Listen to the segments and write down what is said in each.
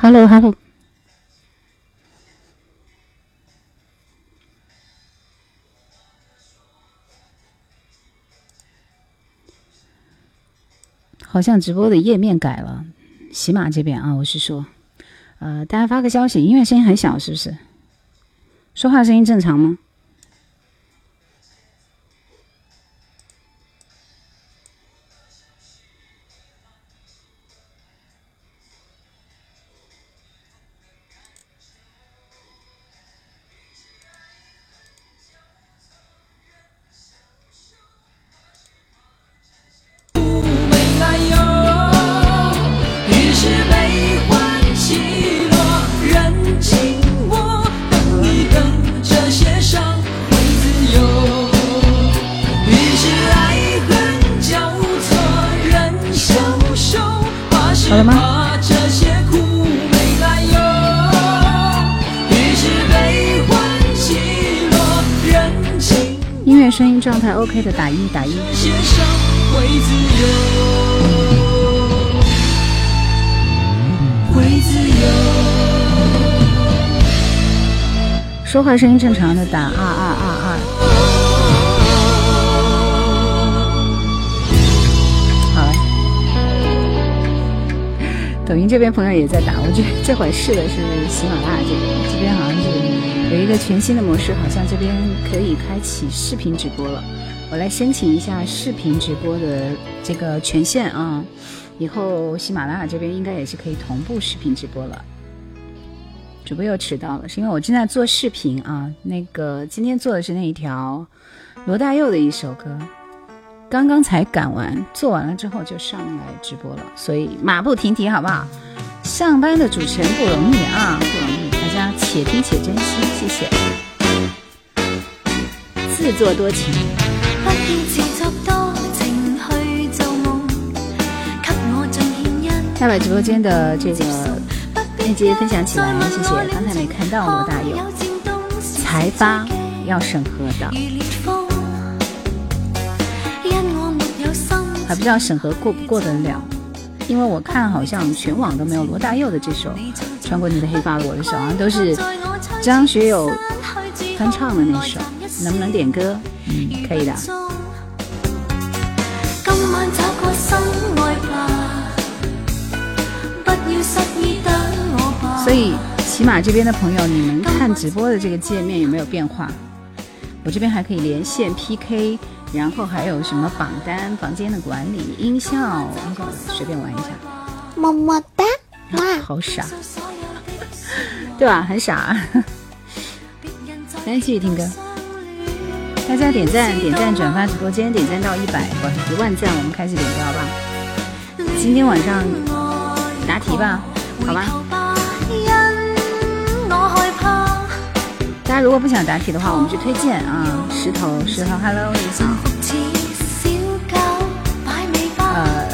Hello，Hello。好像直播的页面改了，喜马这边啊，我是说，呃，大家发个消息，音乐声音很小，是不是？说话声音正常吗？OK 的，打一打一。说话声音正常的，打二二二二。好了。抖音这边朋友也在打，我这这会试的是喜马拉雅这边，这边好像是有一个全新的模式，好像这边可以开启视频直播了。我来申请一下视频直播的这个权限啊，以后喜马拉雅这边应该也是可以同步视频直播了。主播又迟到了，是因为我正在做视频啊。那个今天做的是那一条罗大佑的一首歌，刚刚才赶完，做完了之后就上来直播了，所以马不停蹄，好不好？上班的主持人不容易啊，不容易，大家且听且珍惜，谢谢。自作多情。下把直播间的这个链接分享起来，谢谢。刚才没看到罗大佑，才发要审核的，还不知道审核过不过得了。因为我看好像全网都没有罗大佑的这首《穿过你的黑发我的手》，好像都是张学友翻唱的那首。能不能点歌？嗯，可以的。所以，起码这边的朋友，你们看直播的这个界面有没有变化？我这边还可以连线 PK，然后还有什么榜单、房间的管理、音效，音效随便玩一下。么么哒，哇，好傻，对吧？很傻。来继续听歌，大家点赞、点赞、转发直播间，点赞到一百不一万赞，我们开始点歌吧？今天晚上答题吧，好吧？大家如果不想答题的话，我们去推荐啊，石头石头，Hello，你好。呃，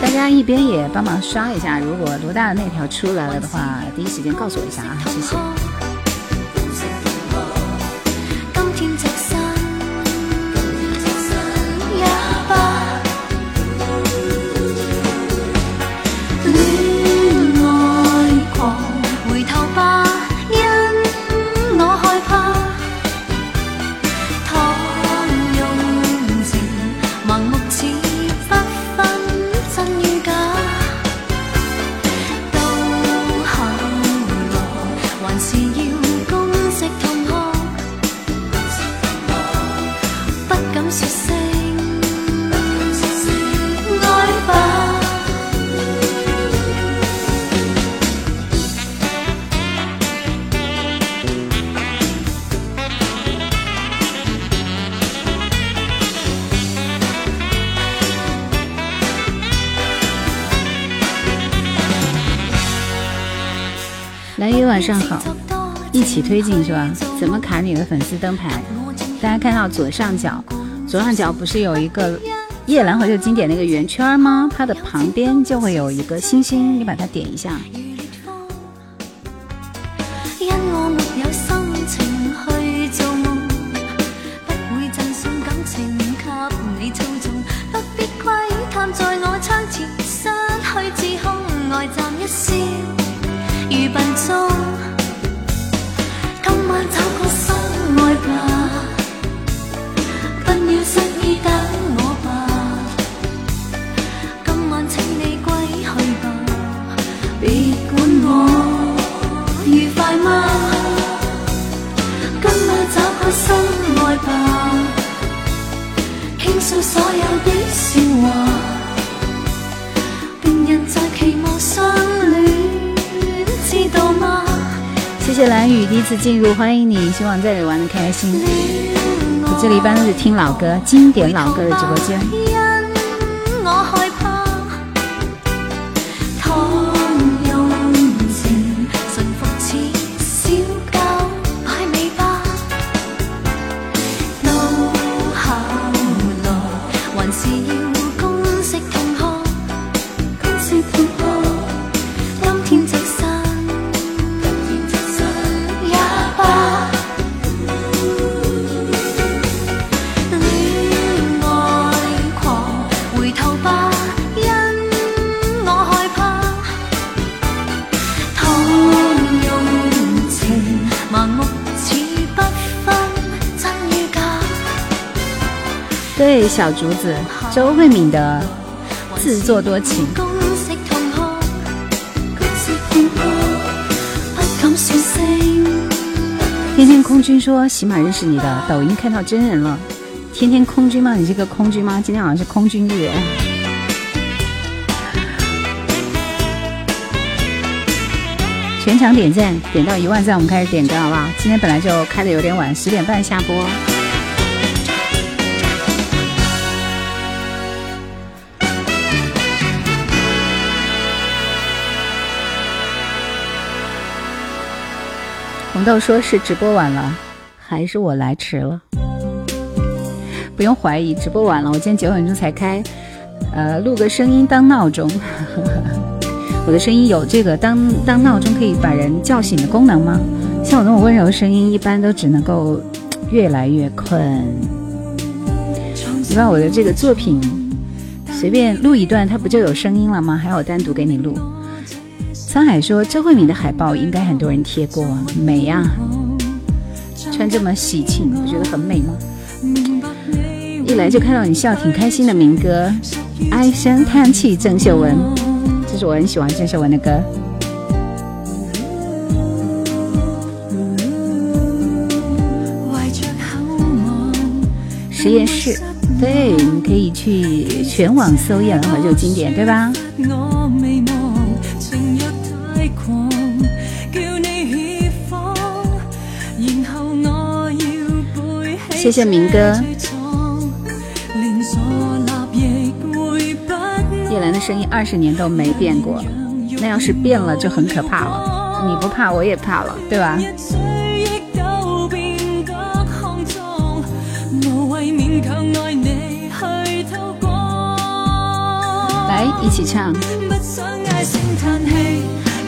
大家一边也帮忙刷一下，如果罗大的那条出来了的话，第一时间告诉我一下啊，谢谢。起推进是吧？怎么卡你的粉丝灯牌？大家看到左上角，左上角不是有一个夜兰和旧经典那个圆圈吗？它的旁边就会有一个星星，你把它点一下。进入，欢迎你，希望在这里玩的开心。我这里一般都是听老歌，经典老歌的直播间。小竹子，周慧敏的自作多情。天天空军说喜马认识你的，抖音看到真人了。天天空军吗？你是个空军吗？今天好像是空军日。全场点赞，点到一万赞，我们开始点歌好不好？今天本来就开的有点晚，十点半下播。红豆说是直播晚了，还是我来迟了？不用怀疑，直播晚了。我今天九点钟才开，呃，录个声音当闹钟。我的声音有这个当当闹钟可以把人叫醒的功能吗？像我那么温柔声音，一般都只能够越来越困。你把我的这个作品随便录一段，它不就有声音了吗？还要单独给你录？沧海说：“周慧敏的海报应该很多人贴过，美呀！穿这么喜庆，不觉得很美吗？一来就看到你笑，挺开心的。民歌，唉声叹气，郑秀文，这是我很喜欢郑秀文的歌。实验室，对，你可以去全网搜夜兰怀旧经典，对吧？”谢谢明哥。叶兰的声音二十年都没变过，那要是变了就很可怕了。你不怕，我也怕了，对吧？来，一起唱。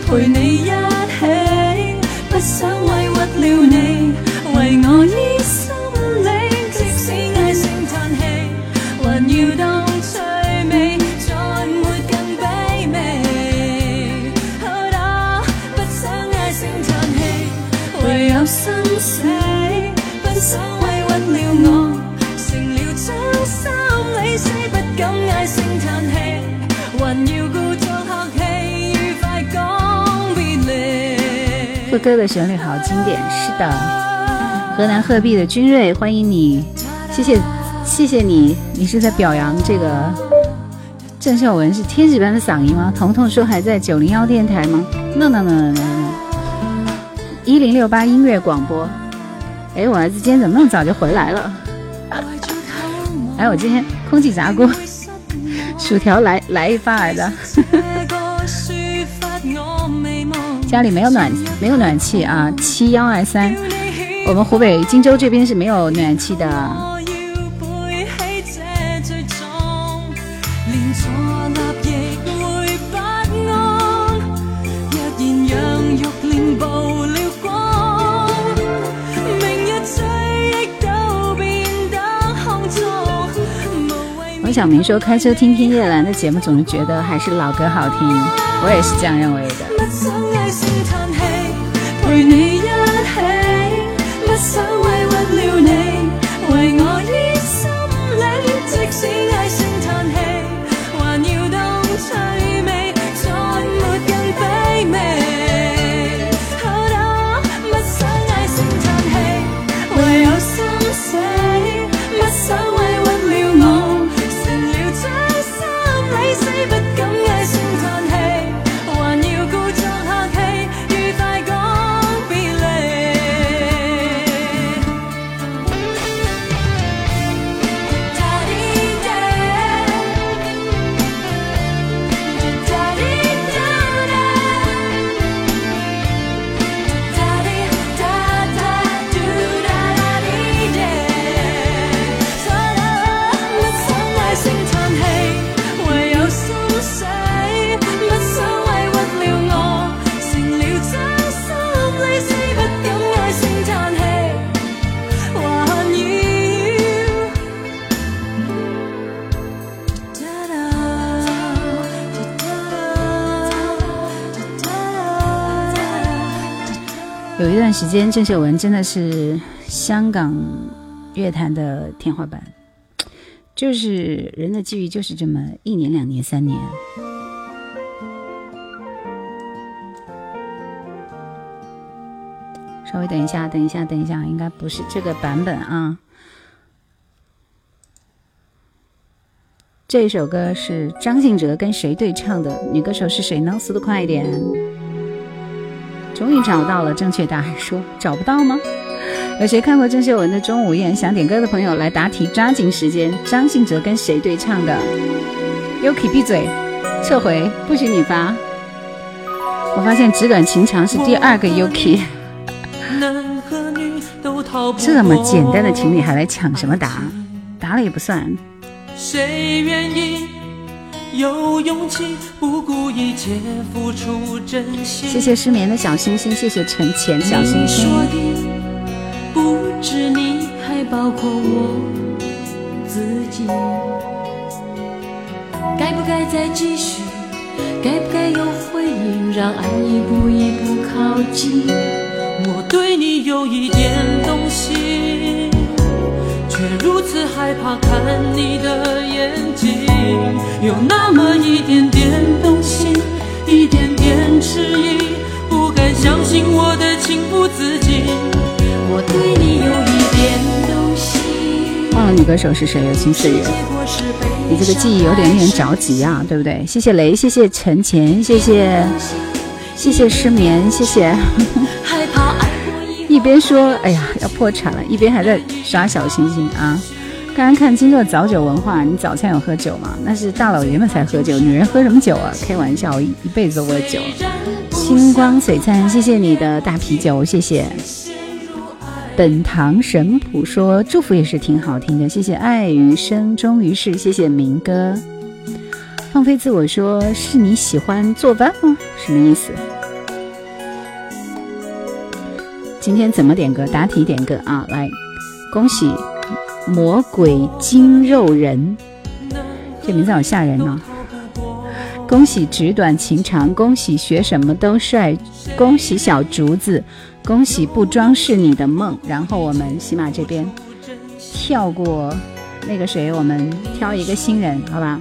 陪你一起，不想委屈了你，为我医歌的旋律好经典，是的。河南鹤壁的君瑞，欢迎你，谢谢谢谢你，你是在表扬这个郑秀文是天使般的嗓音吗？彤彤说还在九零幺电台吗？No No No No No No，一零六八音乐广播。哎，我儿子今天怎么那么早就回来了？哎，我今天空气炸锅，薯条来来一发儿的。家里没有暖气没有暖气啊，七幺二三，我们湖北荆州这边是没有暖气的。王小明说：“开车听听叶兰的节目，总是觉得还是老歌好听。”我也是这样认为的。陪有一段时间，郑秀文真的是香港乐坛的天花板，就是人的际遇就是这么一年、两年、三年。稍微等一下，等一下，等一下，应该不是这个版本啊。这首歌是张信哲跟谁对唱的？女歌手是谁呢？速度快一点。终于找到了正确答案，说找不到吗？有谁看过郑秀文的《钟无艳》？想点歌的朋友来答题，抓紧时间。张信哲跟谁对唱的？Yuki 闭嘴，撤回，不许你发。我发现纸短情长是第二个 Yuki。这么简单的情你还来抢什么答？答了也不算。谁愿意？有勇气不顾一切付出真心。谢谢失眠的小星星，谢谢陈浅小星星。说的不止你，还包括我自己。该不该再继续？该不该有回应？让爱一步一步靠近。我对你有一点动心。却如此害怕看你的眼睛，有那么一点点动心，一点点迟疑，不敢相信我的情不自禁。我对你有一点动心。忘了女歌手是谁。你这个记忆有点点着急啊，对不对？谢谢雷，谢谢陈前，谢谢谢谢失眠，谢谢。一边说“哎呀，要破产了”，一边还在刷小星星啊！刚刚看金座早酒文化，你早餐有喝酒吗？那是大老爷们才喝酒，女人喝什么酒啊？开玩笑，一一辈子都不喝酒。星光璀璨，谢谢你的大啤酒，谢谢。本堂神普说祝福也是挺好听的，谢谢爱余生终于是，谢谢明哥。放飞自我说是你喜欢做饭吗？什么意思？今天怎么点歌？答题点歌啊！来，恭喜魔鬼精肉人，这名字好吓人哦！恭喜纸短情长，恭喜学什么都帅，恭喜小竹子，恭喜不装饰你的梦。然后我们喜马这边跳过那个谁，我们挑一个新人，好吧？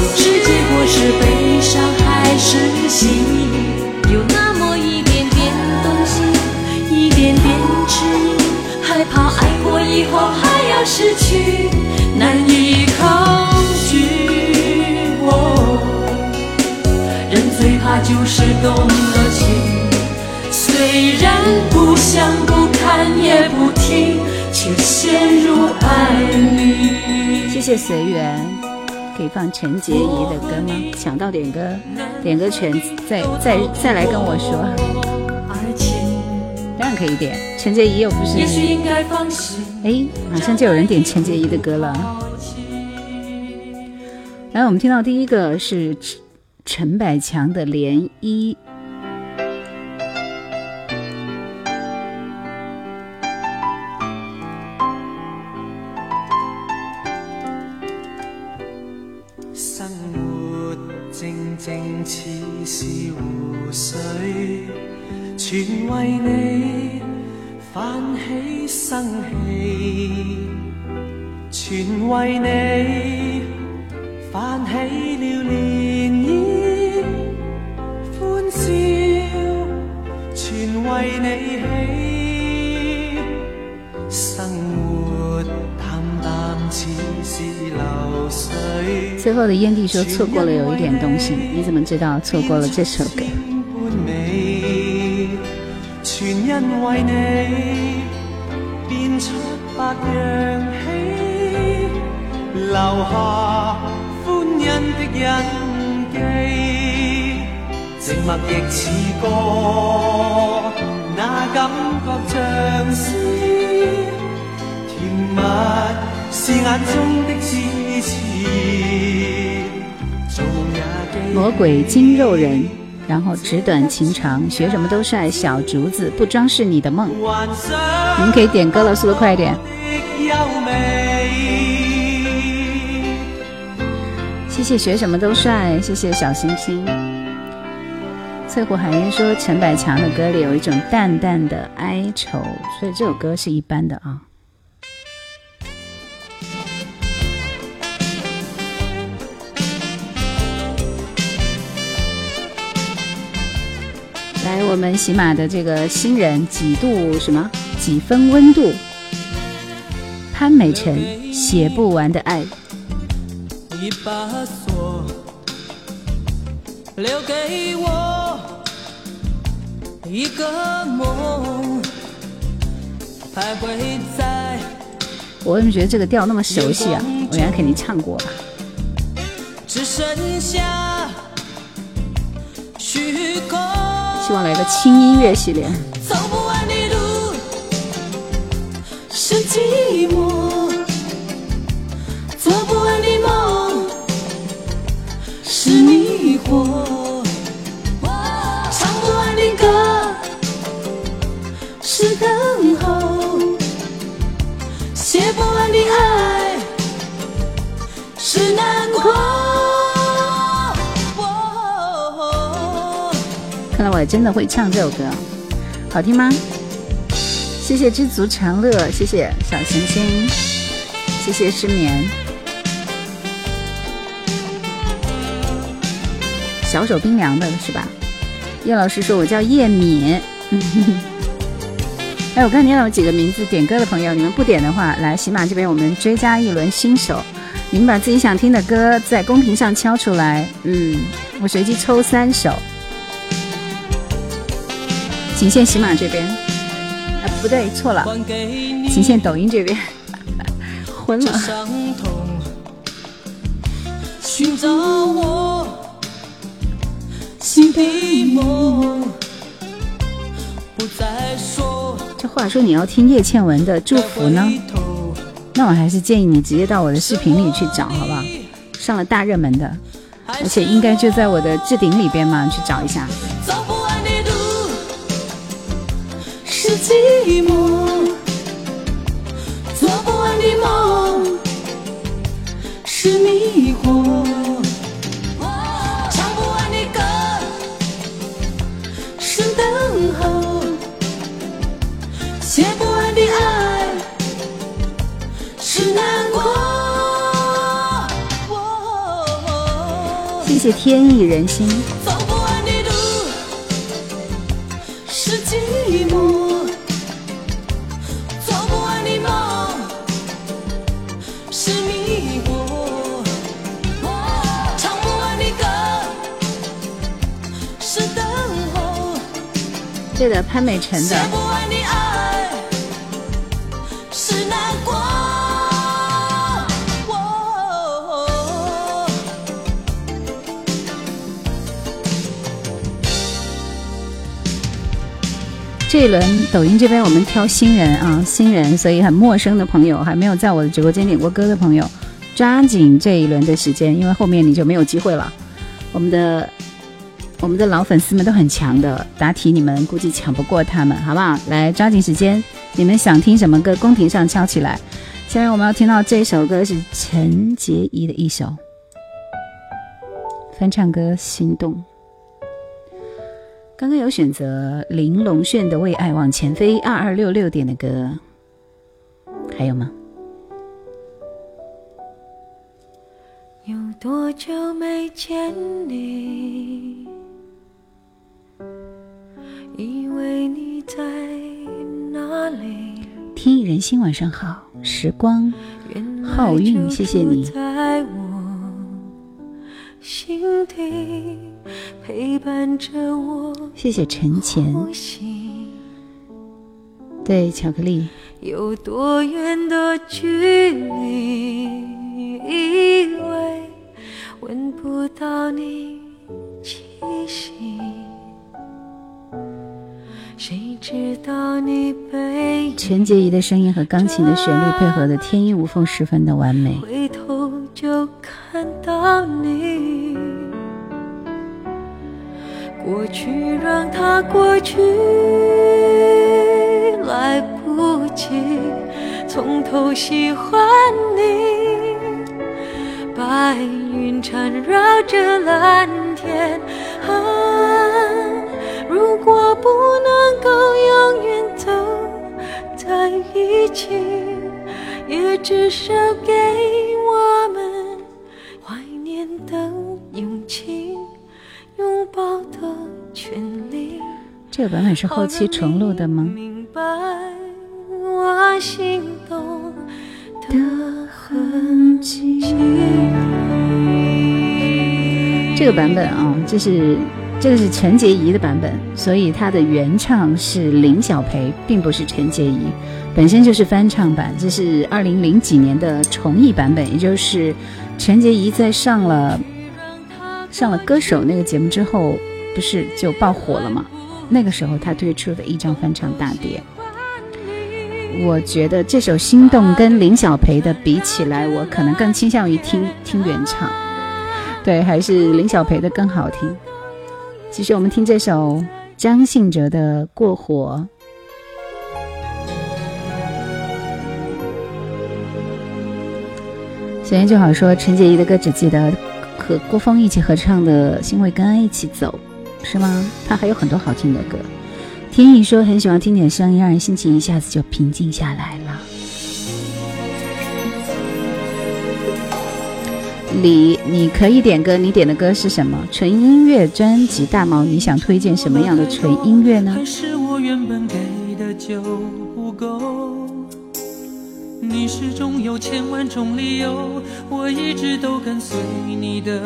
是悲伤还是喜？有那么一点点动心，一点点迟疑，害怕爱过以后还要失去，难以抗拒。人最怕就是动了情，虽然不想不看也不听，却陷入爱里。谢谢随缘。可以放陈洁仪的歌吗？抢到点歌，点歌权再再再来跟我说。当然可以点，陈洁仪又不是。哎，马上就有人点陈洁仪的歌了。来，我们听到第一个是陈百强的《涟漪》。后的烟蒂说错过了有一点东西，你怎么知道错过了这首歌？全因为你变出百样喜。留下欢欣的印记。魔鬼精肉人，然后纸短情长，学什么都帅，小竹子不装饰你的梦。你们可以点歌了，速度快一点。谢谢学什么都帅，谢谢小星星。翠湖海烟说陈百强的歌里有一种淡淡的哀愁，所以这首歌是一般的啊。来，我们喜马的这个新人几度什么几分温度？潘美辰写不完的爱。一把锁，留给我一个梦，徘徊在。我怎么觉得这个调那么熟悉啊？我原来肯定唱过吧。只剩下虚空。希望来个轻音乐系列。走不完的路是寂寞，做不完的梦。是迷惑，唱不完的歌是等候，写不完的爱我真的会唱这首歌，好听吗？谢谢知足常乐，谢谢小星星，谢谢失眠。小手冰凉的是吧？叶老师说：“我叫叶敏。”哎，我看见有几个名字点歌的朋友，你们不点的话，来喜马这边我们追加一轮新手。你们把自己想听的歌在公屏上敲出来，嗯，我随机抽三首。仅限喜马这边，啊，不对，错了，仅限抖音这边。昏了。寻找我。这话说你要听叶倩文的祝福呢，那我还是建议你直接到我的视频里去找，好不好？上了大热门的，而且应该就在我的置顶里边嘛，去找一下。是寂寞，做不完的梦，是迷惑。唱不完的歌是等候写不完的爱是难过。谢谢天意人心。对的，潘美辰的。这一轮抖音这边我们挑新人啊，新人，所以很陌生的朋友，还没有在我的直播间点过歌的朋友，抓紧这一轮的时间，因为后面你就没有机会了。我们的我们的老粉丝们都很强的，答题你们估计抢不过他们，好不好？来抓紧时间，你们想听什么歌，公屏上敲起来。下面我们要听到这首歌是陈洁仪的一首翻唱歌《心动》。刚刚有选择林龙炫的《为爱往前飞》，二二六六点的歌，还有吗？有多久没见你？以为你在哪里？听一人心，晚上好，时光好运，谢谢你。在我心底陪伴着我。谢谢陈前。对，巧克力。有多远的距离？以为闻不到你陈洁仪的声音和钢琴的旋律配合的天衣无缝，十分的完美。回头就看到你，过去让它过去，来不及从头喜欢你。白云缠绕着蓝天，啊，如果不能够永远走。在一起，也至少给我们怀念的勇气，拥抱的权利。这个版本是后期重录的吗？明白我心动的痕迹。这个版本啊，这是。这个是陈洁仪的版本，所以它的原唱是林小培，并不是陈洁仪，本身就是翻唱版。这是二零零几年的重译版本，也就是陈洁仪在上了上了歌手那个节目之后，不是就爆火了吗？那个时候她推出的一张翻唱大碟。我觉得这首《心动》跟林小培的比起来，我可能更倾向于听听原唱，对，还是林小培的更好听。其实我们听这首张信哲的《过火》，小燕就好说陈洁仪的歌，只记得和郭峰一起合唱的《心会跟爱一起走》，是吗？他还有很多好听的歌。天意说很喜欢听你的声音，让人心情一下子就平静下来了。李，你可以点歌，你点的歌是什么？纯音乐专辑大毛，你想推荐什么样的纯音乐呢？还是我原本给的就不够你始终有千万种理由，我一直都跟随你的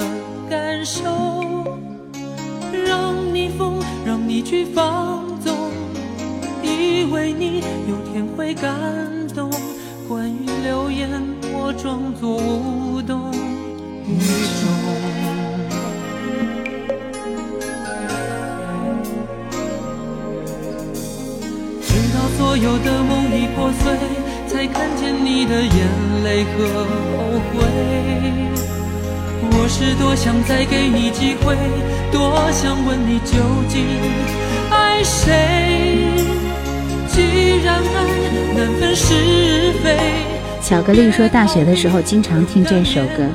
感受，让你疯，让你去放纵，以为你有天会感动。关于流言，我装作无动。雨中，直到所有的梦已破碎，才看见你的眼泪和后悔。我是多想再给你机会，多想问你究竟爱谁。既然爱难分是非，巧克力说大学的时候经常听这首歌。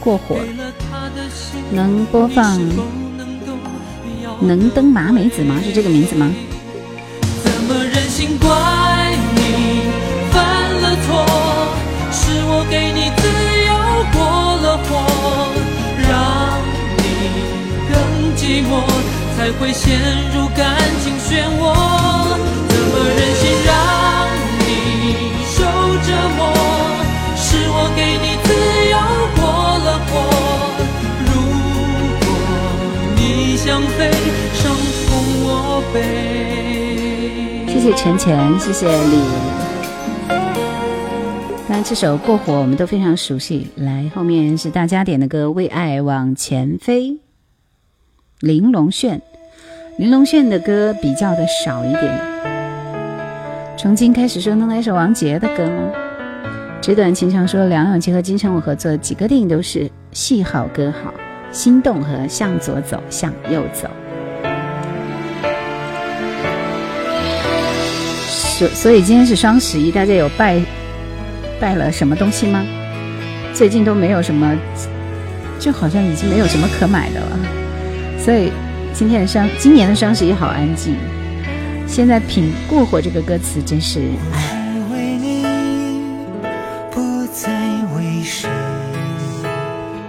过火，能播放能登麻美子吗？是这个名字吗？怎么忍心怪你犯了错？是我给你自由过了火，让你更寂寞，才会陷入感情漩涡。怎么忍心让谢谢陈钱，谢谢李。当然，这首《过火》我们都非常熟悉。来，后面是大家点的歌，《为爱往前飞》。玲珑炫，玲珑炫的歌比较的少一点。从今开始说，能来首王杰的歌吗？纸短情长说，梁咏琪和金城武合作几个电影都是戏好歌好，《心动》和《向左走，向右走》。所所以今天是双十一，大家有拜拜了什么东西吗？最近都没有什么，就好像已经没有什么可买的了。所以今天的双今年的双十一好安静。现在品过火这个歌词真是唉。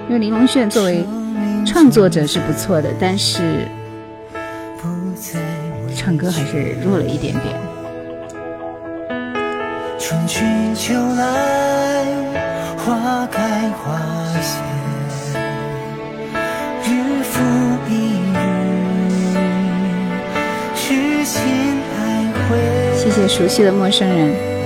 因为林隆炫作为创作者是不错的，但是唱歌还是弱了一点点。春去秋来，花开花谢，日复一日，痴心爱会。谢谢熟悉的陌生人。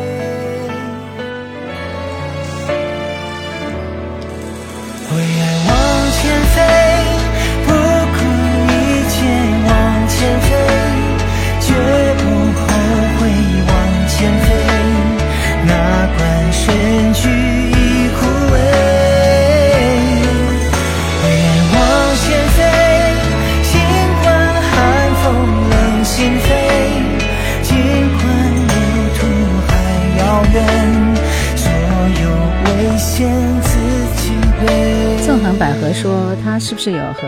阳百合说他是不是有和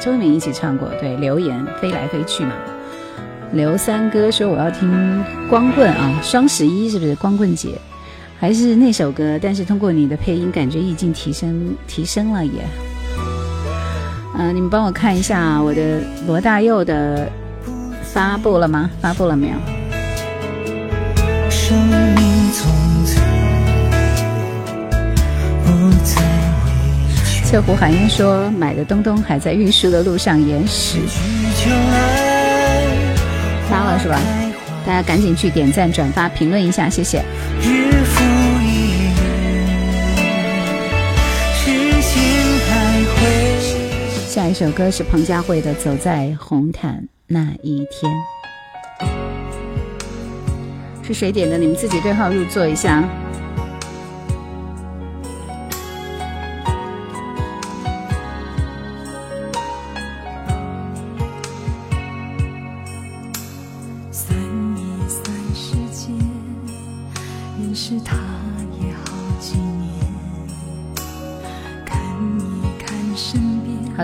周渝民一起唱过？对，留言飞来飞去嘛。刘三哥说我要听光棍啊，双十一是不是光棍节？还是那首歌？但是通过你的配音，感觉意境提升提升了也。嗯，你们帮我看一下我的罗大佑的发布了吗？发布了没有？生命从侧湖寒烟说买的东东还在运输的路上，延时。发了是吧？大家赶紧去点赞、转发、评论一下，谢谢。下一首歌是彭佳慧的《走在红毯那一天》，是谁点的？你们自己对号入座一下。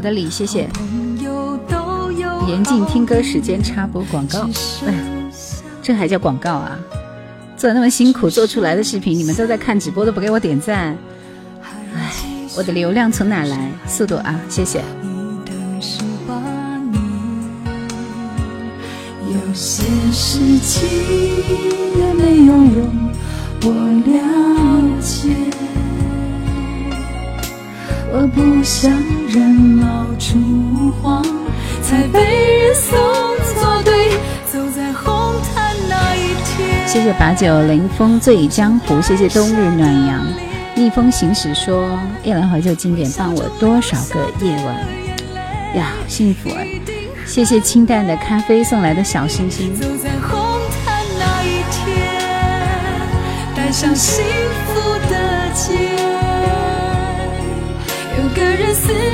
好的，李，谢谢。严禁听歌时间插播广告，哎，这还叫广告啊？做那么辛苦做出来的视频，你们都在看直播都不给我点赞，哎，我的流量从哪来？速度啊，谢谢。有些事情也没有用，我了解。我不想人老珠黄，才被人送作对，走在红毯那一天。谢谢把酒临风醉江湖，谢谢冬日暖阳，逆风行驶说夜兰怀旧经典伴我多少个夜晚呀，幸福哎！谢谢清淡的咖啡送来的小星星。走在红毯那一天，带上幸福的结。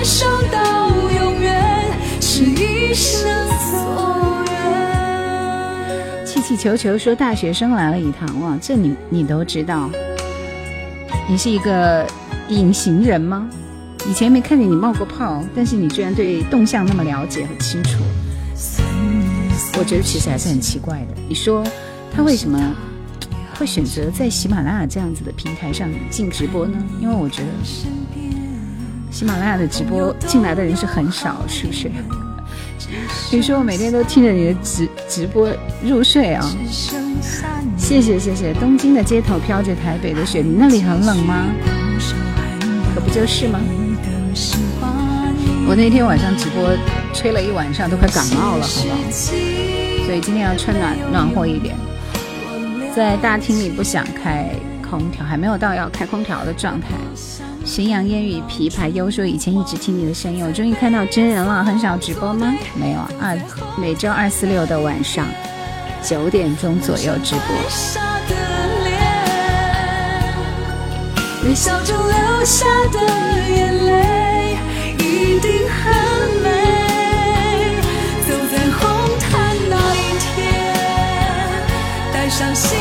人厮守到永远，是一生所愿。气气球球说大学生来了一趟，哇，这你你都知道？你是一个隐形人吗？以前没看见你冒过泡，但是你居然对动向那么了解和清楚。我觉得其实还是很奇怪的。你说他为什么会选择在喜马拉雅这样子的平台上进直播呢？因为我觉得。喜马拉雅的直播进来的人是很少，是不是？比如说我每天都听着你的直直播入睡啊！谢谢谢谢。东京的街头飘着台北的雪，你那里很冷吗？可不就是吗？我那天晚上直播吹了一晚上，都快感冒了，好不好？所以今天要穿暖暖和一点。在大厅里不想开空调，还没有到要开空调的状态。咸阳烟雨琵琶幽说以前一直听你的声音，我终于看到真人了。很少直播吗？没有二每周二四六的晚上九点钟左右直播。微笑中流下的眼泪一定很美。走在红毯那一天，带上幸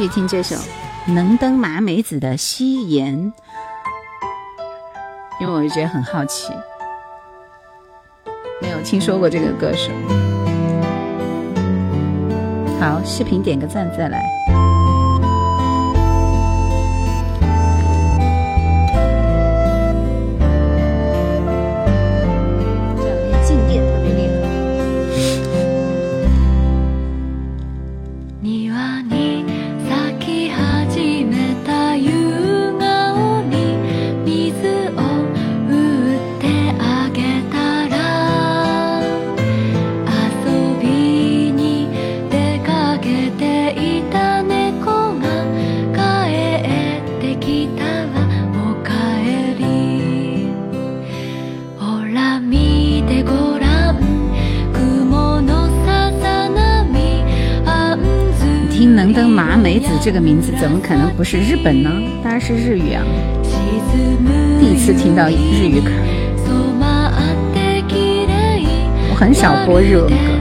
去听这首能登麻美子的《夕颜》，因为我就觉得很好奇，没有听说过这个歌手。好，视频点个赞再来。这个名字怎么可能不是日本呢？当然是日语啊！第一次听到日语歌，我很少播日文歌。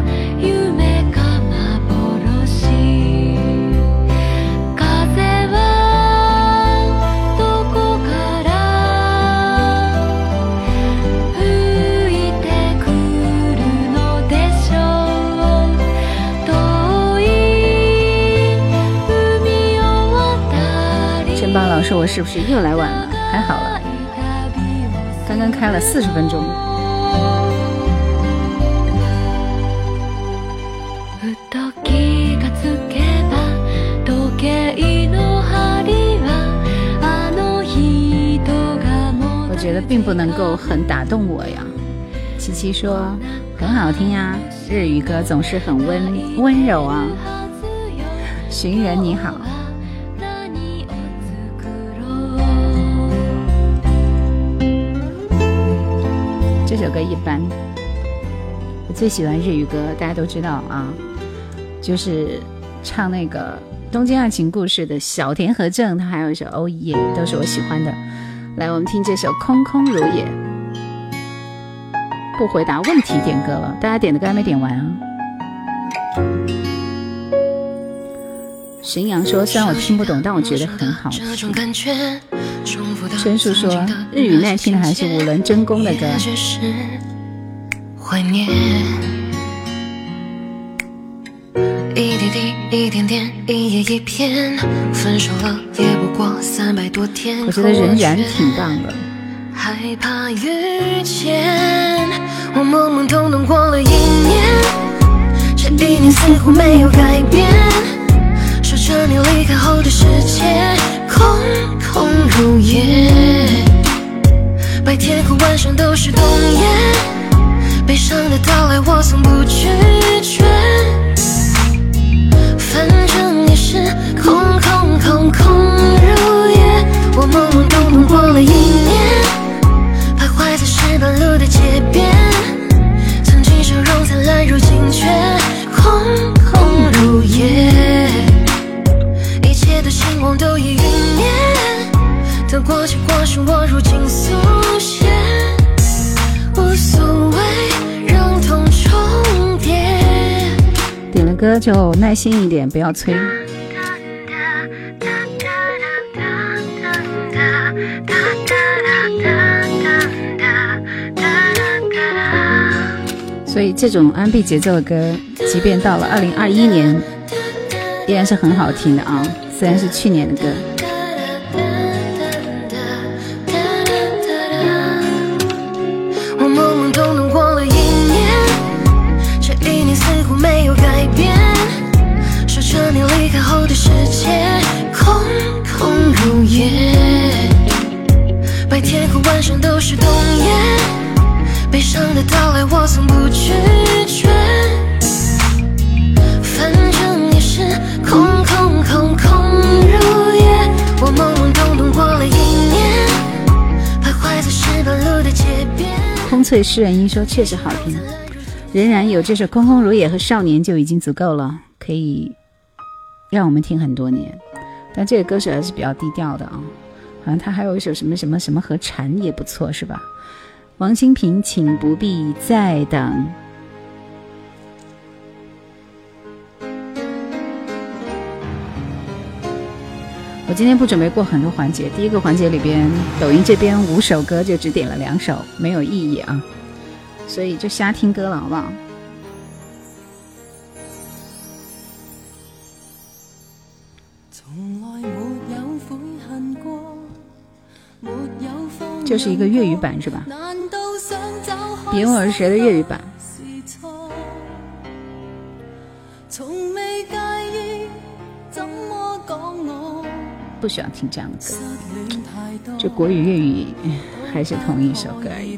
说我是不是又来晚了？还好了，刚刚开了四十分钟。我觉得并不能够很打动我呀。琪琪说很好听呀，日语歌总是很温温柔啊。寻人你好。这首歌一般，我最喜欢日语歌，大家都知道啊，就是唱那个《东京爱情故事》的小田和正，他还有一首《哦耶》，都是我喜欢的。来，我们听这首《空空如也》。不回答问题，点歌了，大家点的歌还没点完啊。巡阳说：“虽然我听不懂，但我觉得很好。”春树说：“日语耐听的还是五轮真功的歌。”怀念。一点滴，一点点，一页一篇。分手了也不过三百多天。我觉得人缘挺棒的。害怕遇见，我懵懵懂懂过了一年，这一年似乎没有改变。说着你离开后的世界，空空如也。白天和晚上都是冬夜，悲伤的到来我从不拒绝。反正也是空空空空如也，我懵懵懂懂过了一年，徘徊在石板路的街边，曾经笑容灿烂，如今却空就耐心一点，不要催。所以这种安 B 节奏的歌，即便到了二零二一年，依然是很好听的啊。虽然是去年的歌。天，白天和晚上都是冬夜。悲伤的到来，我从不拒绝。反正也是空空空空如也。我懵懵懂懂过了一年，徘徊在石板路的街边。空翠诗人一说确实好听，仍然有这首《空空如也》和《少年》就已经足够了，可以让我们听很多年。但这个歌手还是比较低调的啊，好像他还有一首什么什么什么和蝉也不错，是吧？王清平，请不必再等。我今天不准备过很多环节，第一个环节里边，抖音这边五首歌就只点了两首，没有意义啊，所以就瞎听歌了，好不好？就是一个粤语版是吧？别问我是谁的粤语版。不喜欢听这样的歌，就国语、粤语还是同一首歌而已。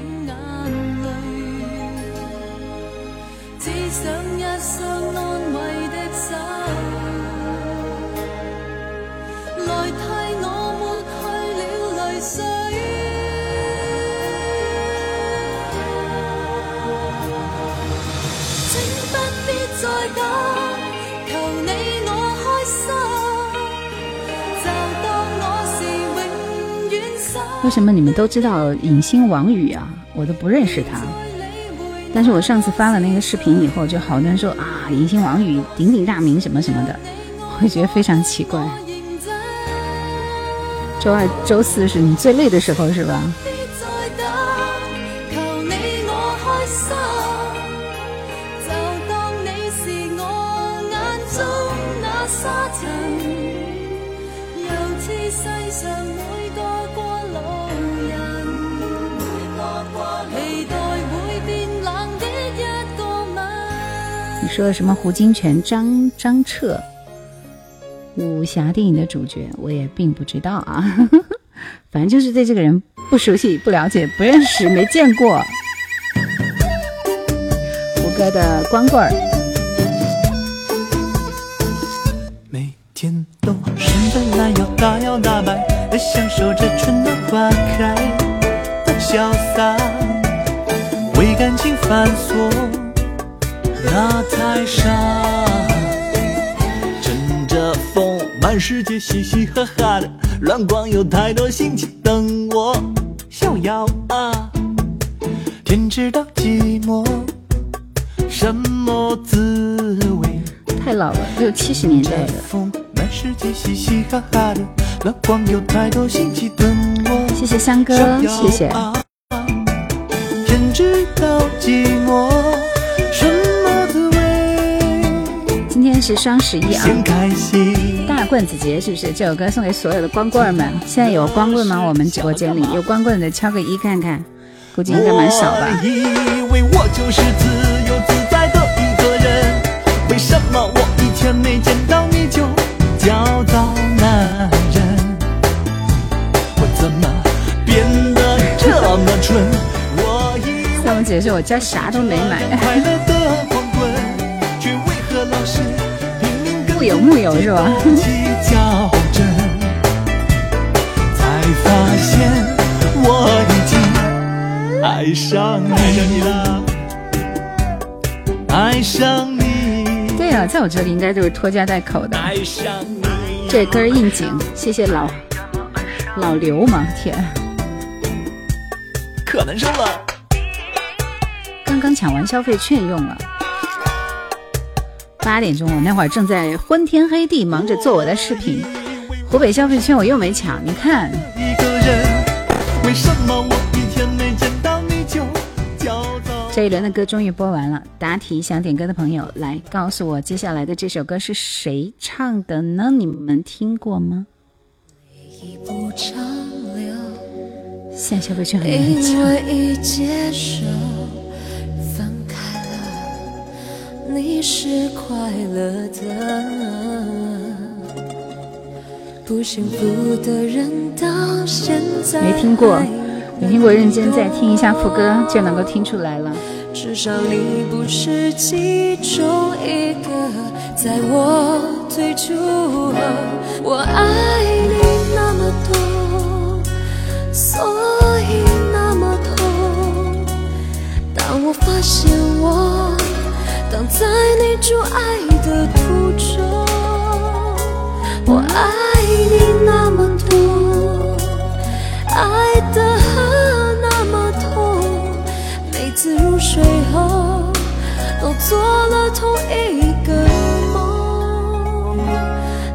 为什么你们都知道影星王宇啊？我都不认识他。但是我上次发了那个视频以后，就好多人说啊，影星王宇鼎鼎大名什么什么的，我觉得非常奇怪。周二、周四是你最累的时候，是吧？说什么胡金铨、张张彻，武侠电影的主角，我也并不知道啊。反正就是对这个人不熟悉、不了解、不认识、没见过。胡歌的光棍儿，每天都伸着懒腰，大摇大摆的享受着春暖花开潇洒，为感情繁琐。那台上，乘着风，满世界嘻嘻哈哈的乱逛，有太多心情等我逍遥啊！天知道寂寞什么滋味？太老了，六七十年代的。满世界嘻嘻哈哈的乱逛，有太多心情等我。谢谢香哥，谢谢。是双十一啊，大棍子节是不是？这首歌送给所有的光棍们。现在有光棍吗？我们直播间里有光棍的，敲个一看看，估计应该蛮少吧。以为我就是自由自在的一个人，为什么我一天没见到你就男人？我怎么变得这么蠢？我以为姐说我家啥都没买。木有木有是吧？爱上你了，爱上你。对呀，在我这里应该就是拖家带口的。这根应景，谢谢老老刘嘛，天，可难受了。刚刚抢完消费券用了。八点钟，我那会儿正在昏天黑地忙着做我的视频。湖北消费券我又没抢，你看。这一轮的歌终于播完了，答题想点歌的朋友来告诉我，接下来的这首歌是谁唱的呢？你们听过吗？现在消费券很难抢。你是快乐的，不幸福的人到现在没听过，没听过，认真再听一下副歌就能够听出来了。至少你不是其中一个，在我最初，我爱你那么多，所以那么痛。当我发现在你阻爱的途中，我爱你那么多，爱的那么痛，每次入睡后都做了同一个梦，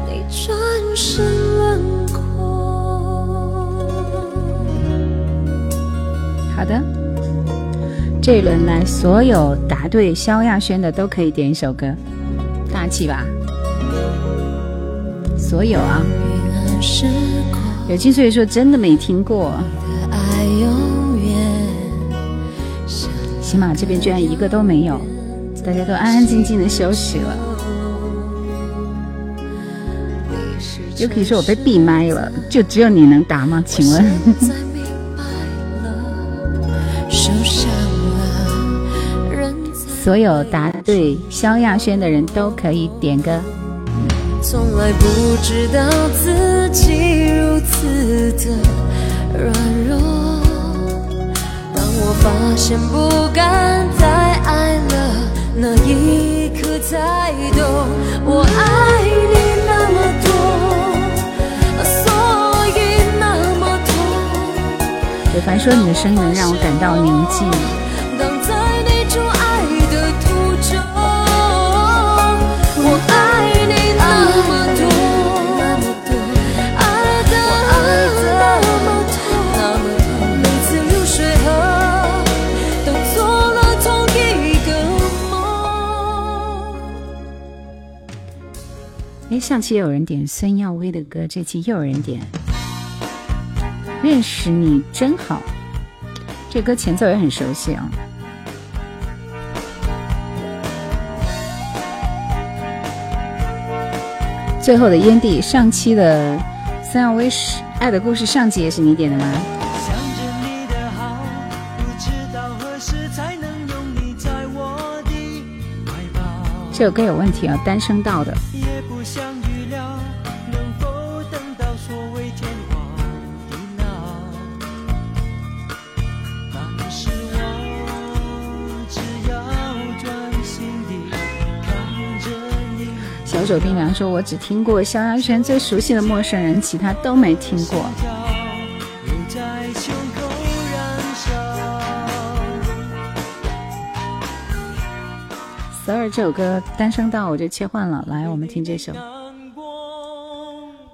你转身轮廓。好的。这一轮来，所有答对萧亚轩的都可以点一首歌，大气吧？所有啊！有金岁说真的没听过。起码这边居然一个都没有，大家都安安静静的休息了。又可以说：“我被闭麦了，就只有你能答吗？请问？”所有答对萧亚轩的人都可以点歌。从来不知道自己如此的软弱，当我发现不敢再爱了，那一刻才懂，我爱你那么多，所以那么凡说你的声音能让我感到宁静。上期有人点孙耀威的歌，这期又有人点《认识你真好》，这歌前奏也很熟悉啊。最后的烟蒂，上期的孙耀威是《爱的故事》，上期也是你点的吗？这首歌有问题啊，单声道的。小手冰凉说：“我只听过萧亚轩最熟悉的陌生人，其他都没听过。”德尔这首歌单声道我就切换了来我们听这首。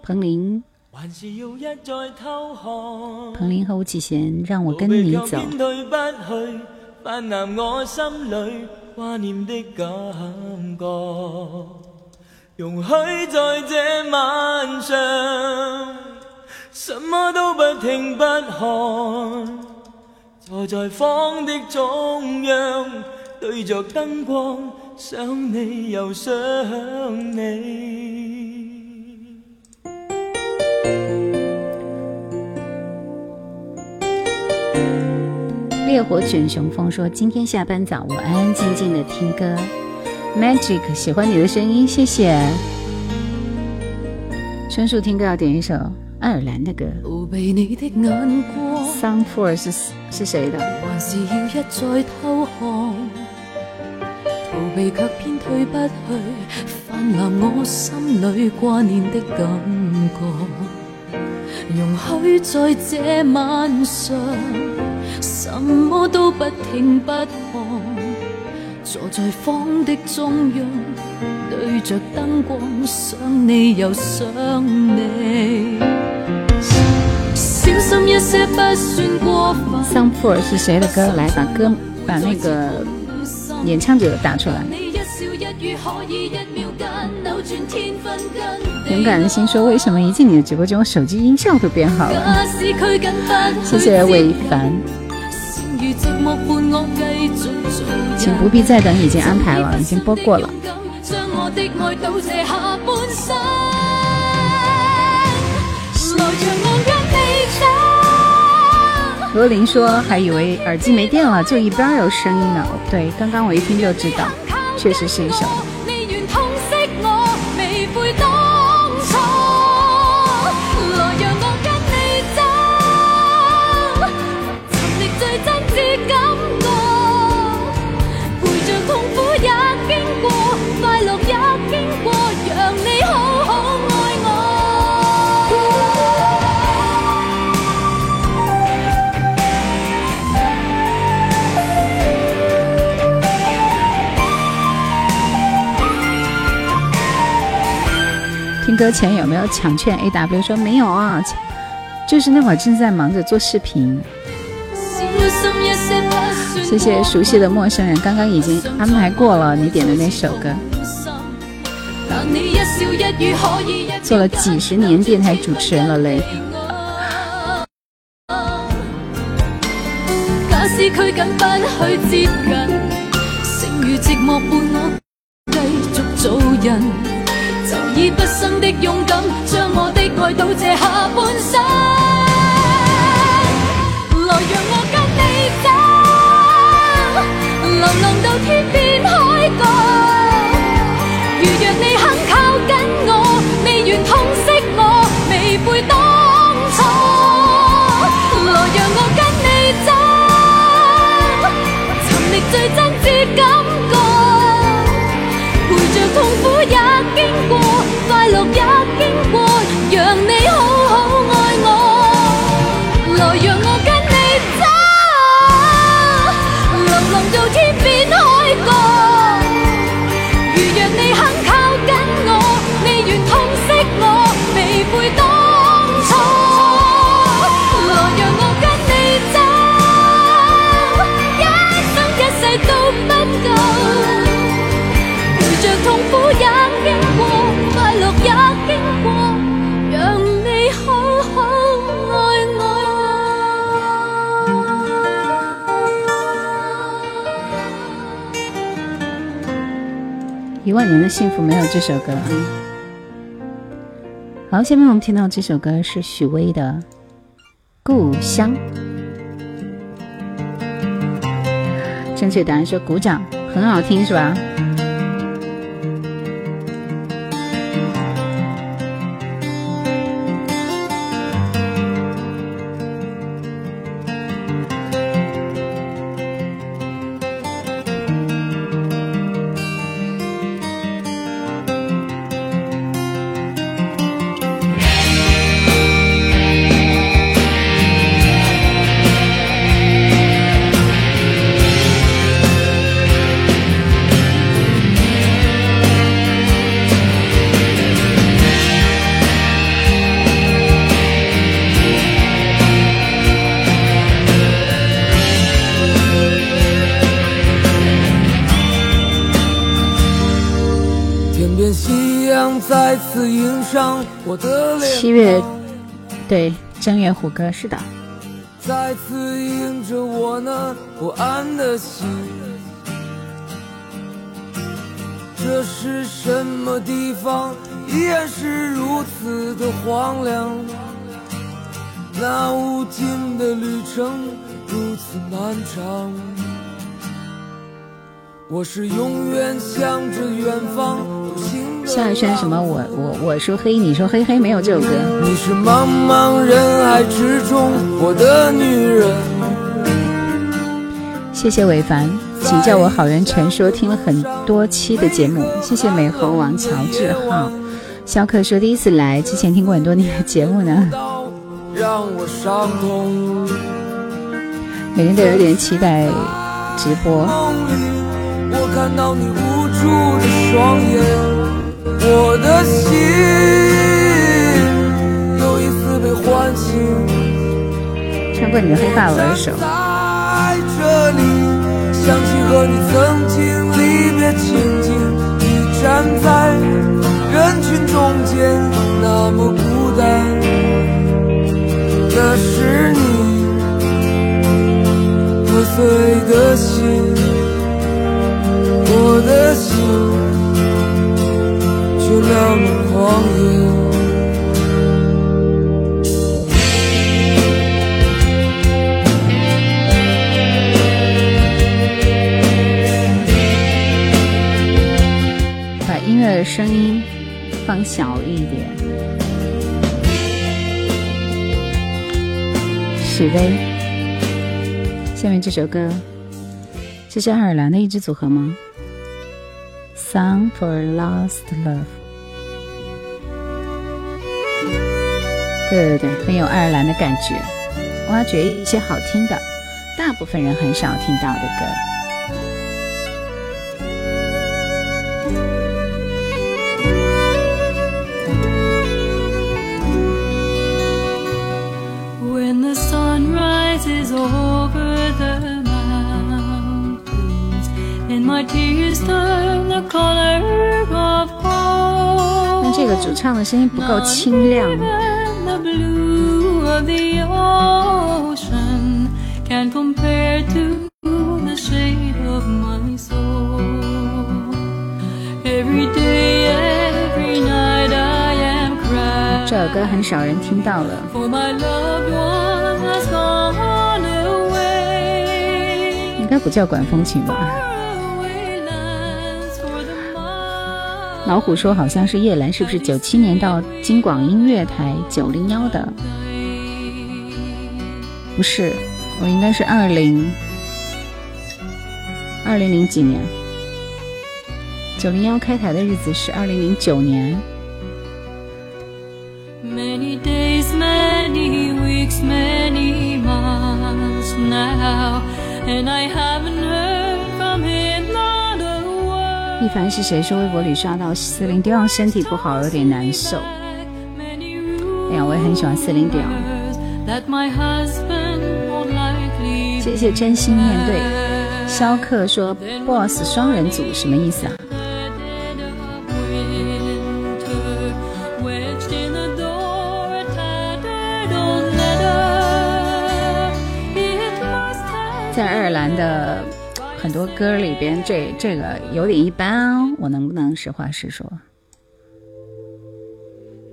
彭羚。还是要一再偷看彭羚和吴启贤让我跟你走。对不去泛滥我心里挂念的感觉。容许在这晚上什么都不听不看坐在房的中央对着灯光想你又想你。烈火卷雄风说：“今天下班早，我安安静静的听歌。” Magic，喜欢你的声音，谢谢。春树听歌要点一首爱尔兰的歌。Song for 是是谁的？还是要一再偷看，逃避却偏退不去，泛滥我心里挂念的感觉。容许在这晚上，什么都不听不看。坐在房的中央，对着灯光，想你又想你。小心一些不算过分。Some Four 是谁的歌？来把歌把那个演唱者打出来。勇敢的心说：为什么一进你的直播间，我手机音效都变好了？谢谢伟凡。请不必再等，已经安排了，已经播过了。罗琳说：“还以为耳机没电了，就一边有声音呢。”对，刚刚我一听就知道，确实是一首。歌前有没有抢券？A W 说没有啊，就是那会儿正在忙着做视频。谢谢熟悉的陌生人，刚刚已经安排过了你点的那首歌。做了几十年电台主持人了嘞。以不生的勇敢，将我的爱赌这下半生。来让我跟你走，流浪到天万年的幸福没有这首歌。好，下面我们听到这首歌是许巍的《故乡》。正确答案是鼓掌，很好听是吧？对，正月虎哥是的。再次映着我那不安的心。这是什么地方？依然是如此的荒凉。那无尽的旅程如此漫长。我是永远向着远方独行的夏轩什么？我我我说黑，你说黑黑，没有这首歌。你是茫茫人海之中我的女人。谢谢伟凡，请叫我好人陈说听了很多期的节目，谢谢美猴王乔治浩。小可说第一次来，之前听过很多你的节目呢，让我伤痛。每天都有点期待直播。我看到你无助的双眼，我的心又一次被唤醒。唱过你的黑发我的手，在这里，想起和你曾经离别情景，你站在人群中间，那么孤单。那是你破碎的心，我的心却那么狂野。把音乐的声音放小一点。许巍，下面这首歌，这是爱尔兰的一支组合吗？Song for Lost Love。对对对，很有爱尔兰的感觉，挖掘一些好听的，大部分人很少听到的歌。When the sun rises over the mountains and my tears turn the color of gold. 那这个主唱的声音不够清亮。the ocean can compare to the shade of my soul。这首歌很少人听到了，应该不叫管风琴吧？老虎说好像是叶兰，是不是？九七年到京广音乐台九零幺的。不是，我应该是二零二零零几年，九零幺开台的日子是二零零九年。一凡是谁？说微博里刷到四零调身体不好，有点难受。哎呀，我也很喜欢四零调。谢谢真心面对。肖克说：“boss 双人组什么意思啊？”在爱尔兰的很多歌里边，这这个有点一般哦。我能不能实话实说？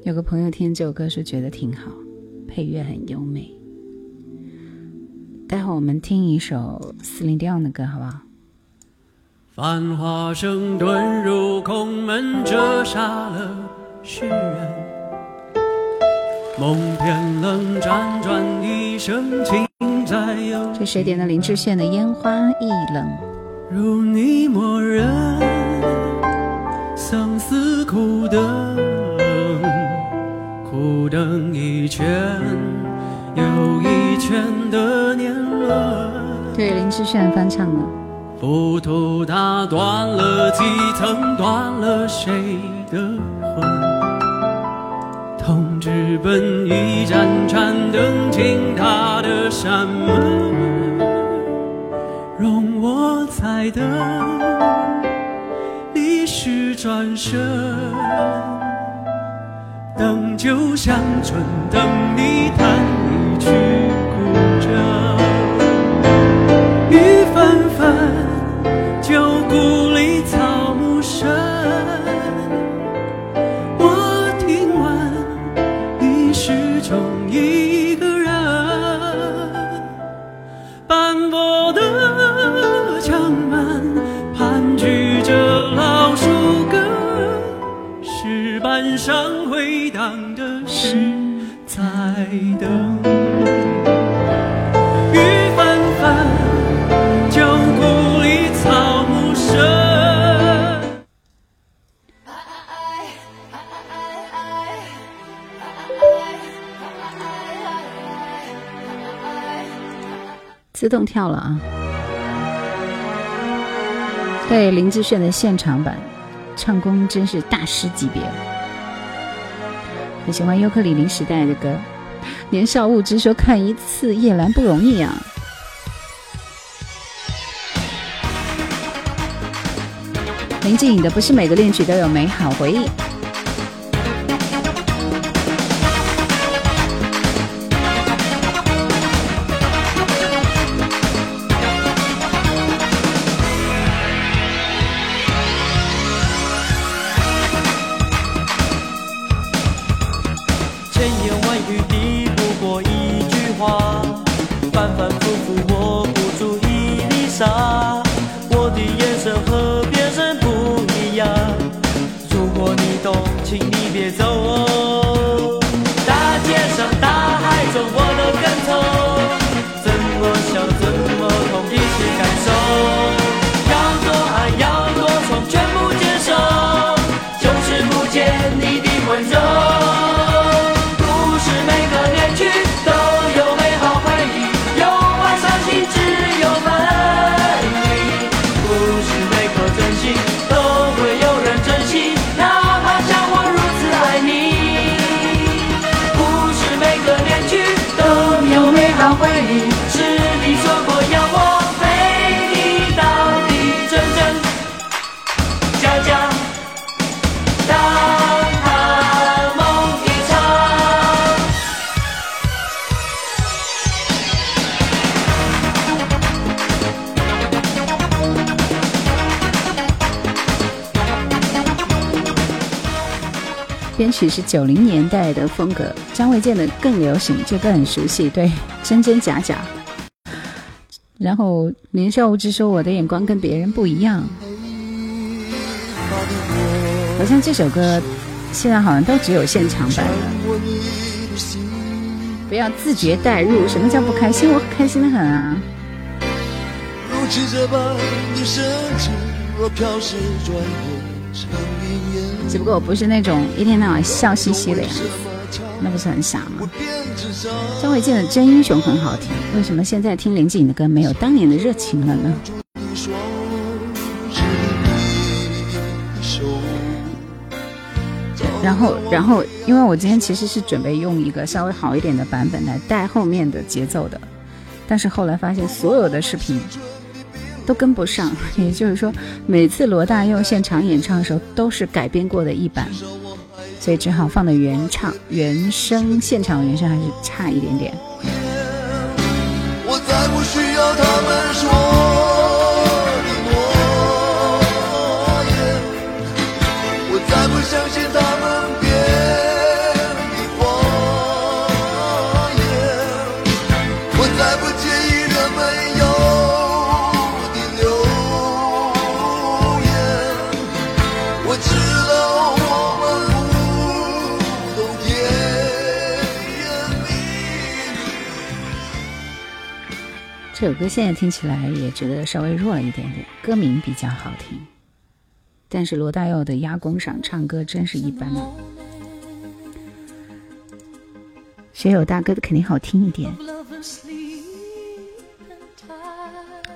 有个朋友听这首歌是觉得挺好，配乐很优美。待会我们听一首司令调的歌，好不好？繁华声遁入空门，折煞了世人。梦偏冷，辗转一生情。这谁点的林志炫的《烟花易冷》？如你默认，相思苦等，苦等一圈又一圈的年轮。对，林志炫翻唱的。浮屠打断了几层，断了谁的魂？同志奔一盏盏灯，进他的山门，容我再等，历史转身，等酒香醇，等你弹一曲古筝，雨纷纷，上回荡的是在等，雨纷纷，旧故里草木深。自动跳了啊！对林志炫的现场版，唱功真是大师级别。很喜欢尤克里里时代的歌，年少无知说看一次夜兰不容易啊。林志颖的不是每个恋曲都有美好回忆。曲是九零年代的风格，张卫健的更流行，这歌很熟悉。对，真真假假。然后年少无知说我的眼光跟别人不一样，好像这首歌现在好像都只有现场版。不要自觉代入，什么叫不开心？我开心的很啊。只不过我不是那种一天到晚笑嘻嘻的呀，那不是很傻吗？张卫健的《真英雄》很好听，为什么现在听林志颖的歌没有当年的热情了呢？然后，然后，因为我今天其实是准备用一个稍微好一点的版本来带后面的节奏的，但是后来发现所有的视频。都跟不上，也就是说，每次罗大佑现场演唱的时候都是改编过的一版，所以只好放的原唱、原声、现场原声还是差一点点。这首歌现在听起来也觉得稍微弱了一点点，歌名比较好听，但是罗大佑的压工上唱歌真是一般啊。学友大哥的肯定好听一点。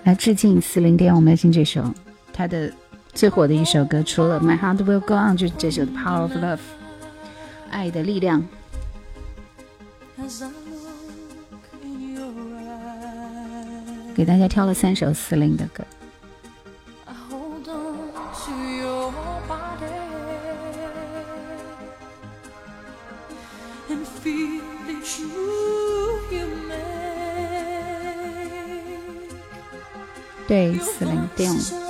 来致敬四零点，我们要听这首他的最火的一首歌，除了《My Heart Will Go On》，就是这首《Power of Love》，爱的力量。给大家挑了三首司令的歌。对，司令定。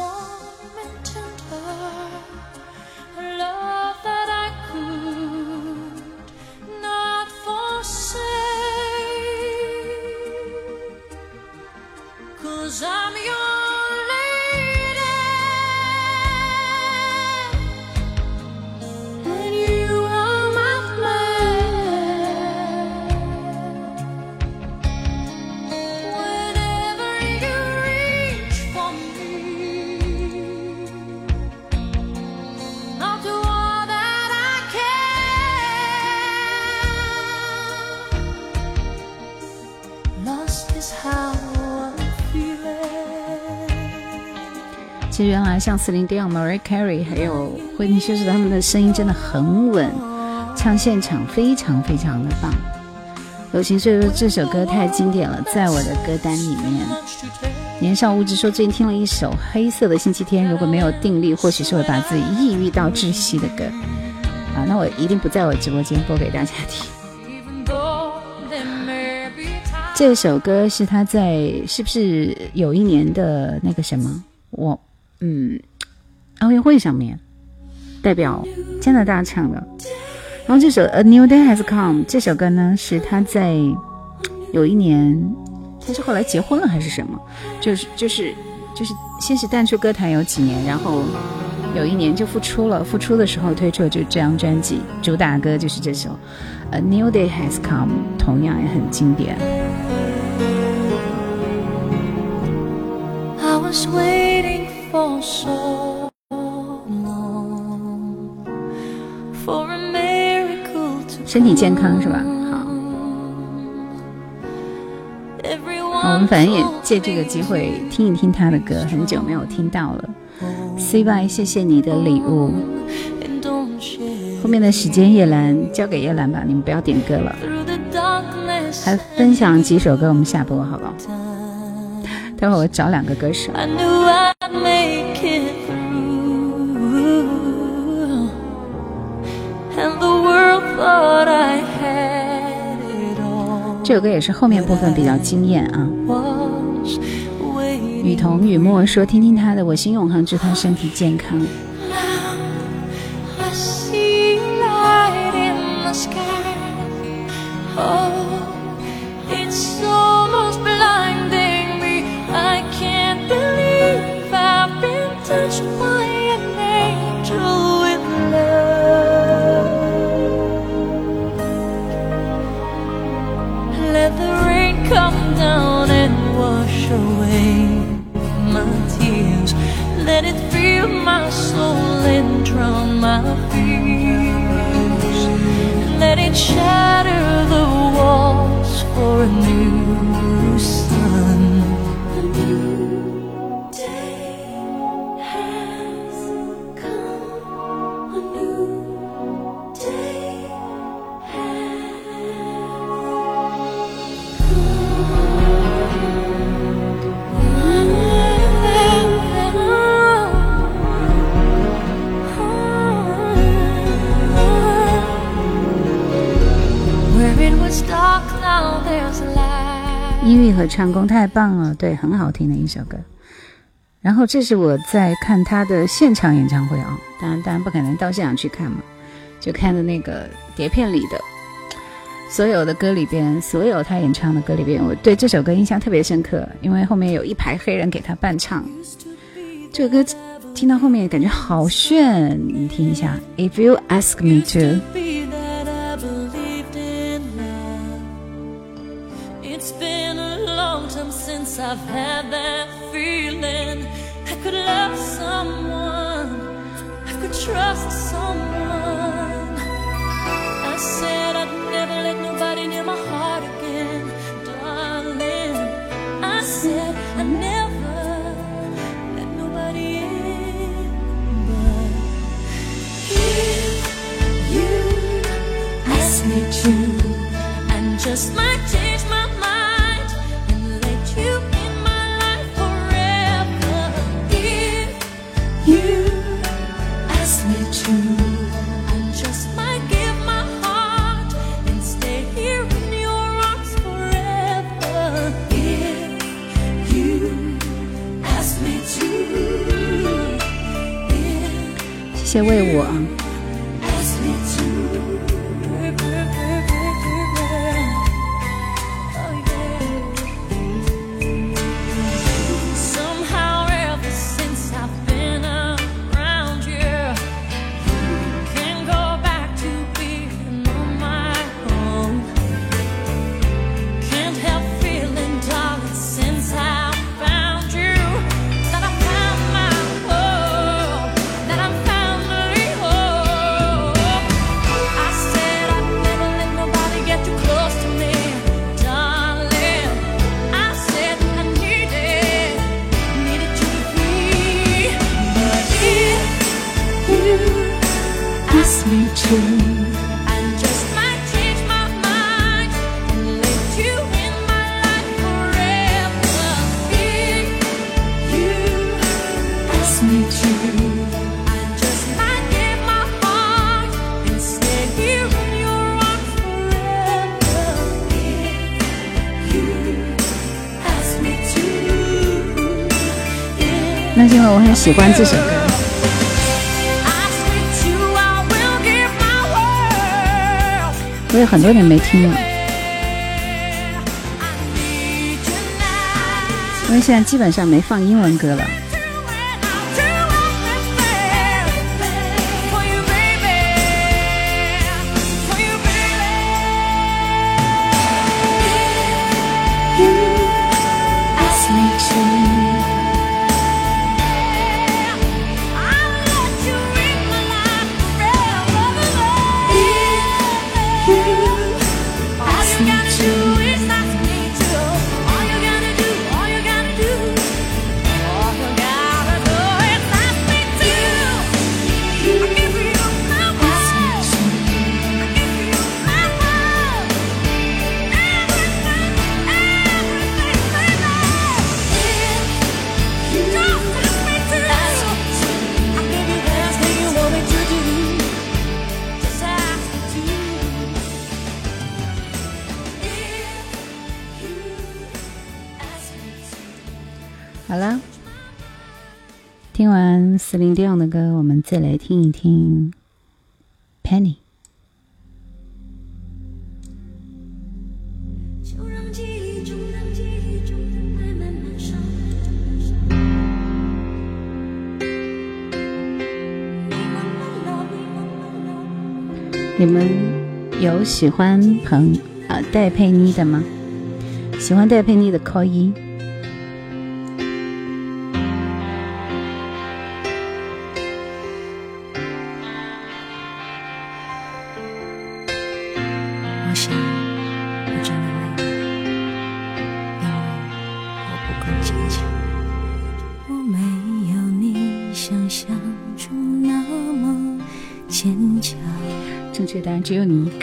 其实原来像 Celine Dion、Mariah Carey 还有惠妮休斯他们的声音真的很稳，唱现场非常非常的棒。流行岁月这首歌太经典了，在我的歌单里面。年少无知说最近听了一首《黑色的星期天》，如果没有定力，或许是会把自己抑郁到窒息的歌。啊，那我一定不在我直播间播给大家听。这首歌是他在是不是有一年的那个什么我？嗯，奥运会上面代表加拿大唱的。然后这首《A New Day Has Come》这首歌呢，是他在有一年，他是后来结婚了还是什么？就是就是就是先是淡出歌坛有几年，然后有一年就复出了。复出的时候推出了就这张专辑，主打歌就是这首《A New Day Has Come》，同样也很经典。I was waiting 身体健康是吧？好，我们反正也借这个机会听一听他的歌，很久没有听到了。C Y，谢谢你的礼物。后面的时间叶兰交给叶兰吧，你们不要点歌了，还分享几首歌，我们下播好不好？待会我找两个歌手。这首歌也是后面部分比较惊艳啊。雨桐雨墨说：“听听他的，我心永恒，祝他身体健康。” sky. Oh, my fears. Let it shatter the walls for a 音域和唱功太棒了，对，很好听的一首歌。然后这是我在看他的现场演唱会啊，当然当然不可能到现场去看嘛，就看的那个碟片里的所有的歌里边，所有他演唱的歌里边，我对这首歌印象特别深刻，因为后面有一排黑人给他伴唱。这个歌听到后面感觉好炫，你听一下，If you ask me to。I've had that feeling. I could love someone, I could trust someone. I said I'd never let nobody near my heart again, darling. I said I'd never let nobody in, but if you ask me to, and just my 谢谢为我。那是因为我很喜欢这首歌。我有很多年没听了。因为现在基本上没放英文歌了。林迪昂的歌，我们再来听一听。Penny，你们有喜欢朋，啊，戴佩妮的吗？喜欢戴佩妮的扣一。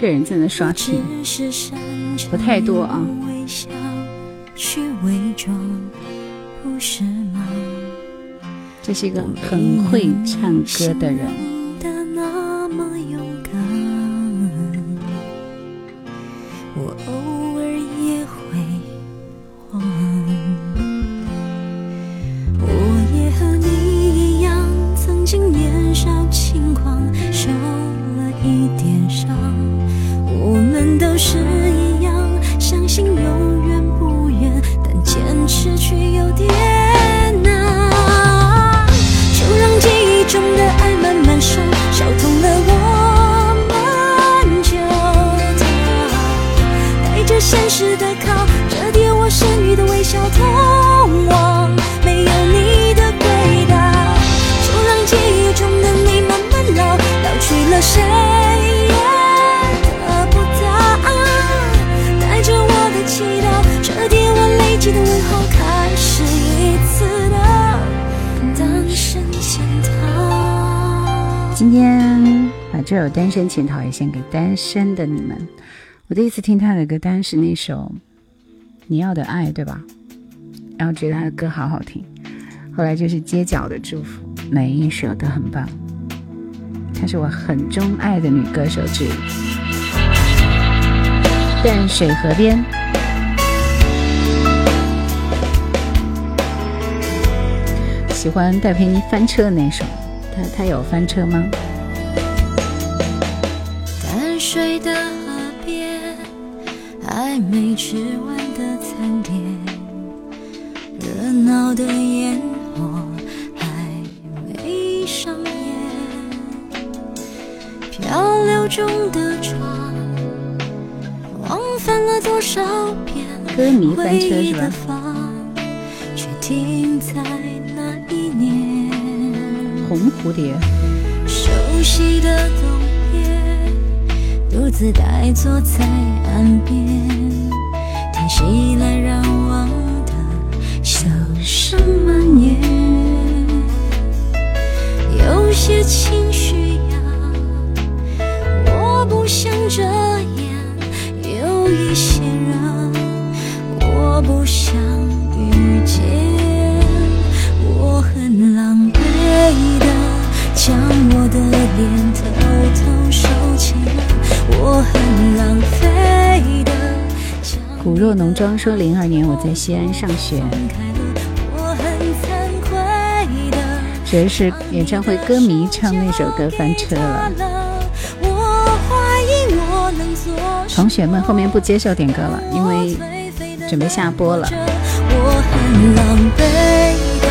个人在那刷屏，不太多啊。这是一个很会唱歌的人。单身潜逃也献给单身的你们。我第一次听他的歌，当然是那首《你要的爱》，对吧？然后觉得他的歌好好听。后来就是《街角的祝福》，每一首都很棒。她是我很钟爱的女歌手之一。淡水河边，喜欢戴佩妮翻车的那首。她她有翻车吗？水的河边，还没吃完的餐点，热闹的烟火还没上演，漂流中的船，往返了多少遍，歌迷翻车是吧？却停在那一年，红蝴蝶，熟悉的冬。独自呆坐在岸边，听熙来攘往的笑声蔓延。有些情绪呀，我不想这样；有一些人，我不想遇见。我很狼狈的将我的脸骨若浓妆说，零二年我在西安上学。觉得是演唱会歌迷唱那首歌翻车了。同学们后面不接受点歌了，因为准备下播了。我很浪费的，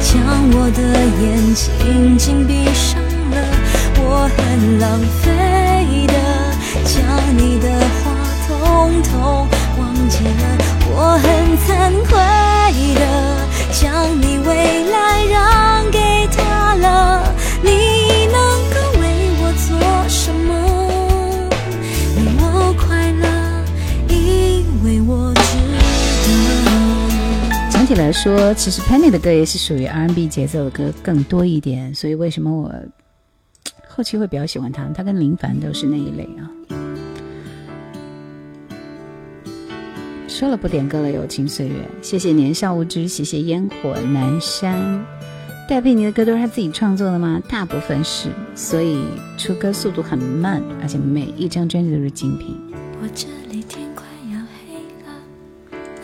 将我的眼睛紧闭上了。我很浪费的。将你的话统统忘记了，我很惭愧的将你未来让给他了。你能够为我做什么？令我快乐，因为我值得。整体来说，其实 Penny 的歌也是属于 R&B 节奏的歌更多一点，所以为什么我 后期会比较喜欢他？他跟林凡都是那一类啊。说了不点歌了，友情岁月，谢谢年少无知，谢谢烟火南山。戴佩妮的歌都是他自己创作的吗？大部分是，所以出歌速度很慢，而且每一张专辑都是精品。我这里天快要黑了，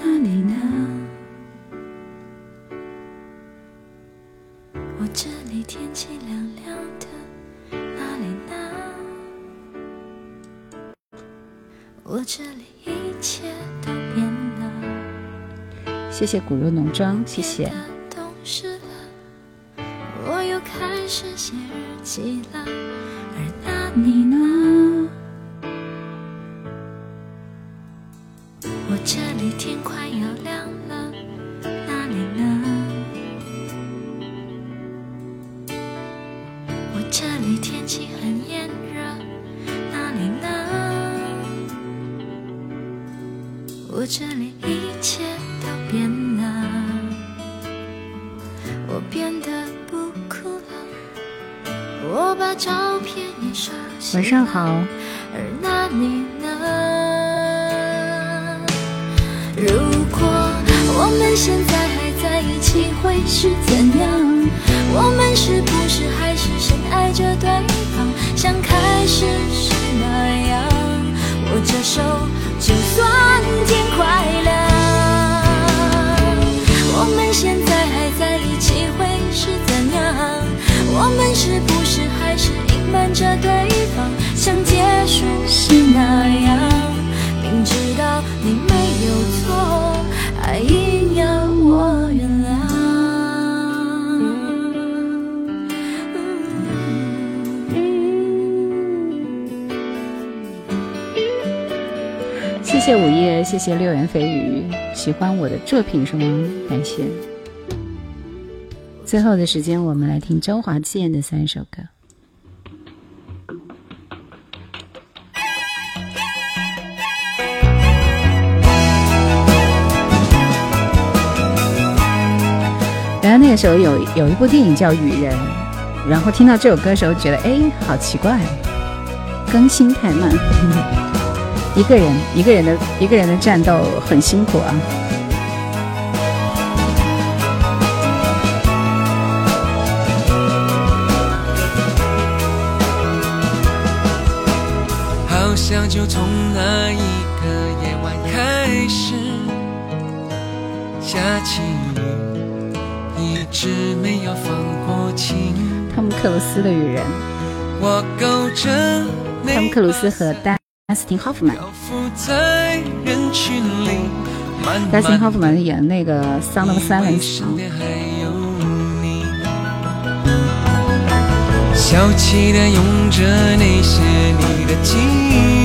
那里呢？我这里天气凉凉的，那里呢？我这里一切都。谢谢骨肉浓妆谢谢。我又开始写日记了而那你呢我这里天快要亮了那你呢我这里天气很炎热那你呢？我这里一切我变得不哭了，我把照片也收起晚上好，而那你呢？如果我们现在还在一起，会是怎样？我们是不是还是深爱着对方，像开始时那样？握着手，就算天快亮。我们现在我们是不是还是隐瞒着对方，像结束时那样？明知道你没有错，还硬要我原谅。谢谢午夜，谢谢六言蜚语，喜欢我的作品是吗？感谢。最后的时间，我们来听周华健的三首歌。然后那个时候有有一部电影叫《雨人》，然后听到这首歌的时候，觉得哎，好奇怪，更新太慢。一个人，一个人的一个人的战斗很辛苦啊。就从那一个夜晚开始下起雨，一直没有放过晴。汤姆克鲁斯的《雨人》，我勾着汤姆克鲁斯和丹斯汀霍夫曼。丹斯汀霍夫曼演那个《Sound of Silence》小气的用着那些你的记忆。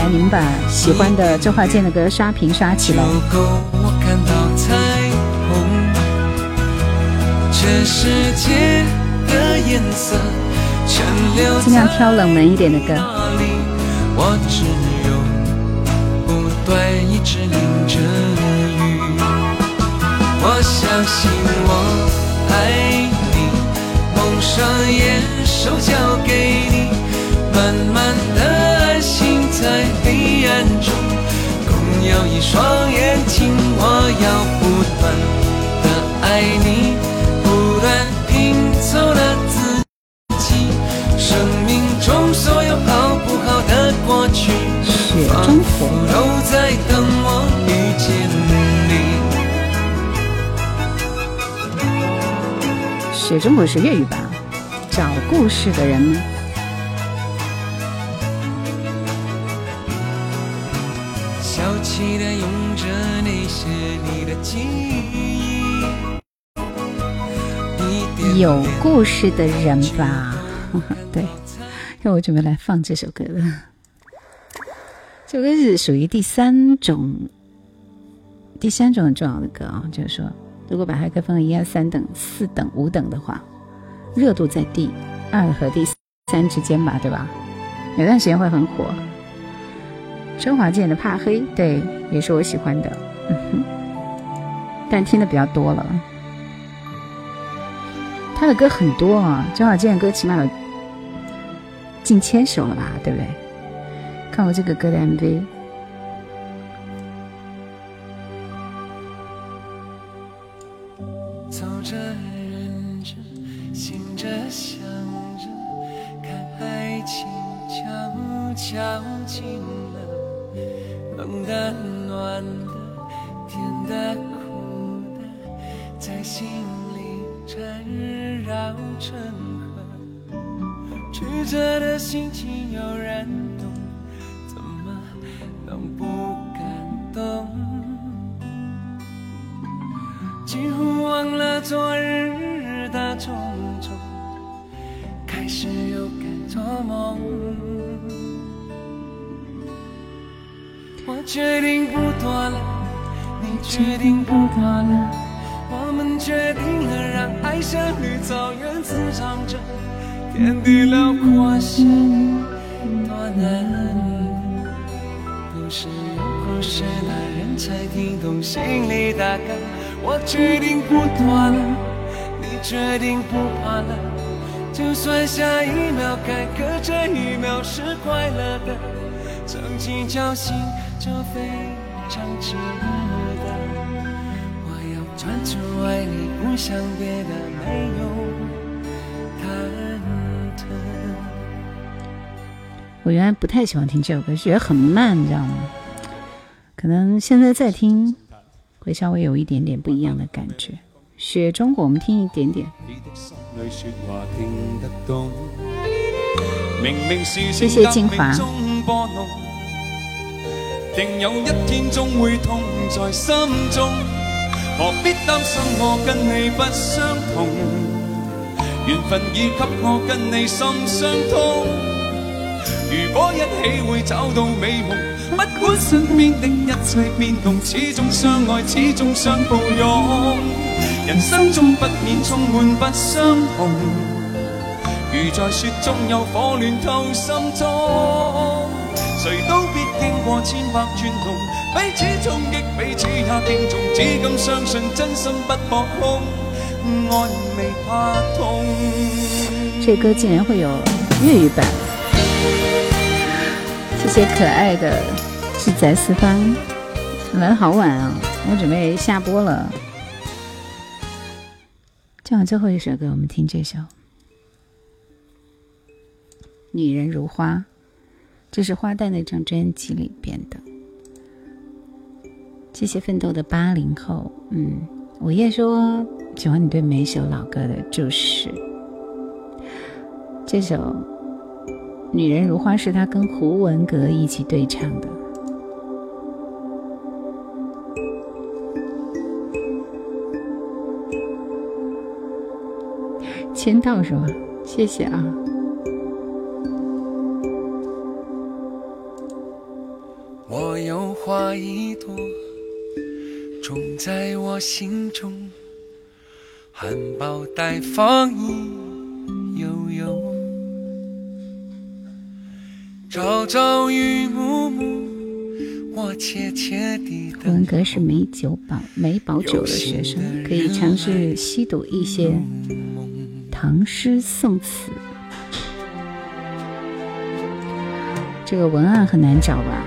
来，你们把喜欢的周华健的歌刷屏刷起来。足够我看到彩虹，这世界的颜色全留尽量挑冷门一点的歌在哪里我只有不断一直淋着雨。我相信我爱你，蒙上眼，手交给你，在黑暗中，共有一双眼睛。我要不断的爱你，不断拼凑了自己，生命中所有好不好的过去，雪仿中佛，都在等我遇见你。雪中火是粤语吧？找故事的人吗？小气的用着那些你的记忆，有故事的人吧？对，因为我准备来放这首歌的。这首歌是属于第三种，第三种很重要的歌啊，就是说，如果把它分为一二三等、四等、五等的话，热度在第二和第三之间吧，对吧？有段时间会很火。周华健的《怕黑》，对，也是我喜欢的，但听的比较多了。他的歌很多啊，周华健的歌起码有近千首了吧，对不对？看过这个歌的 MV，经侥幸就非常值得。我要专注爱你，不想别的，没有忐忑。我原来不太喜欢听这首歌，觉得很慢，你知道吗？可能现在再听。会稍微有一点点不一样的感觉。雪中火，我们听一点点。谢谢静华。定有一天终会痛在心中，何必担心我跟你不相同？缘分已给我跟你心相通。如果一起会找到美梦。不管身边的一切变动，始终相爱，始终相抱拥。人生中不免充满不相同，如在雪中有火暖透心中。谁都必经过千百转动，彼此冲击，彼此也敬重，只敢相信真心不可空，爱未怕痛。这歌竟然会有粤语版。谢谢可爱的志在四方，来的好晚啊！我准备下播了。这样最后一首歌，我们听这首《女人如花》，这是花旦那张专辑里边的。谢谢奋斗的八零后，嗯，午夜说喜欢你对每首老歌的注释。这首。女人如花是他跟胡文阁一起对唱的，签到是吧？谢谢啊。花一朵，种在我心中，含苞待放意悠悠。朝朝与暮暮，我切切地胡文阁是美酒保美保酒的学生，可以尝试吸读一些唐诗宋词。这个文案很难找吧？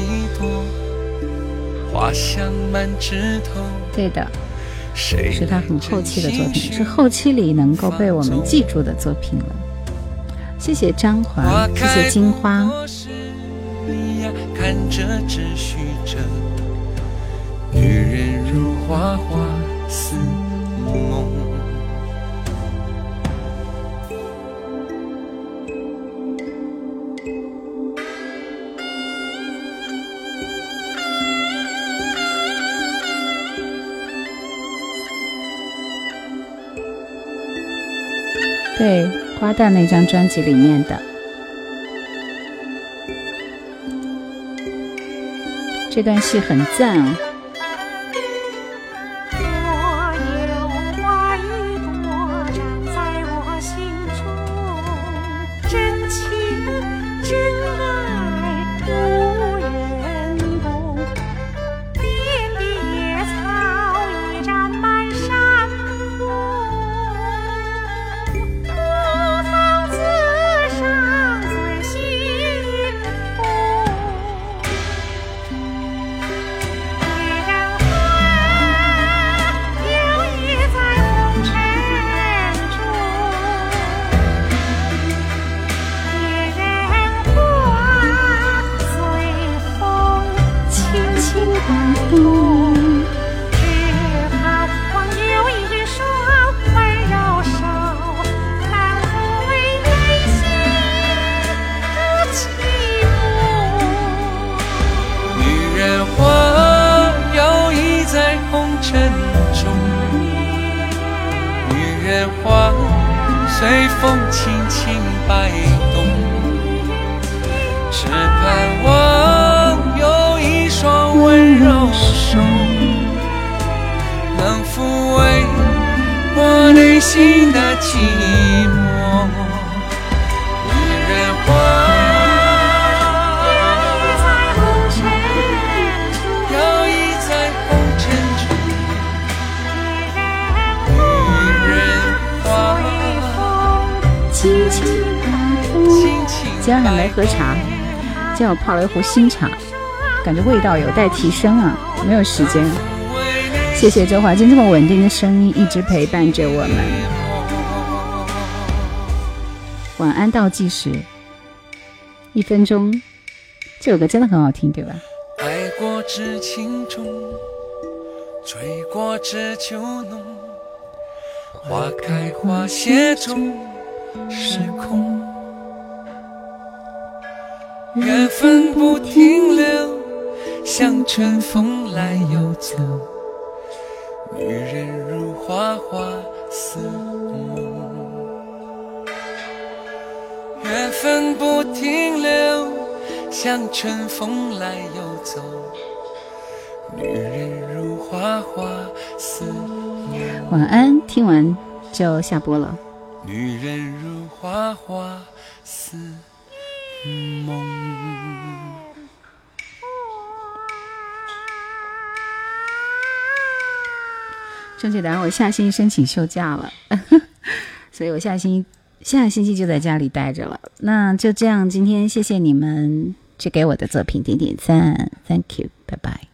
香满枝头。对的，是他很后期的作品，是后期里能够被我们记住的作品了。谢谢张华，谢谢金花。看女人如花花对，花旦那张专辑里面的。这段戏很赞哦。壶新茶，感觉味道有待提升啊，没有时间。谢谢周华健这么稳定的声音，一直陪伴着我们。晚安倒计时，一分钟。这首歌真的很好听，对吧？爱过知情重，追过知秋浓，花开花谢终是空。缘分不停留，像春风来又走。女人如花花似梦，缘分不停留，像春风来又走。女人如花花似梦，晚安，听完就下播了。女人如花花似梦。正确答案，我下星期申请休假了，所以我下星期下星期就在家里待着了。那就这样，今天谢谢你们去给我的作品点点赞，Thank you，拜拜。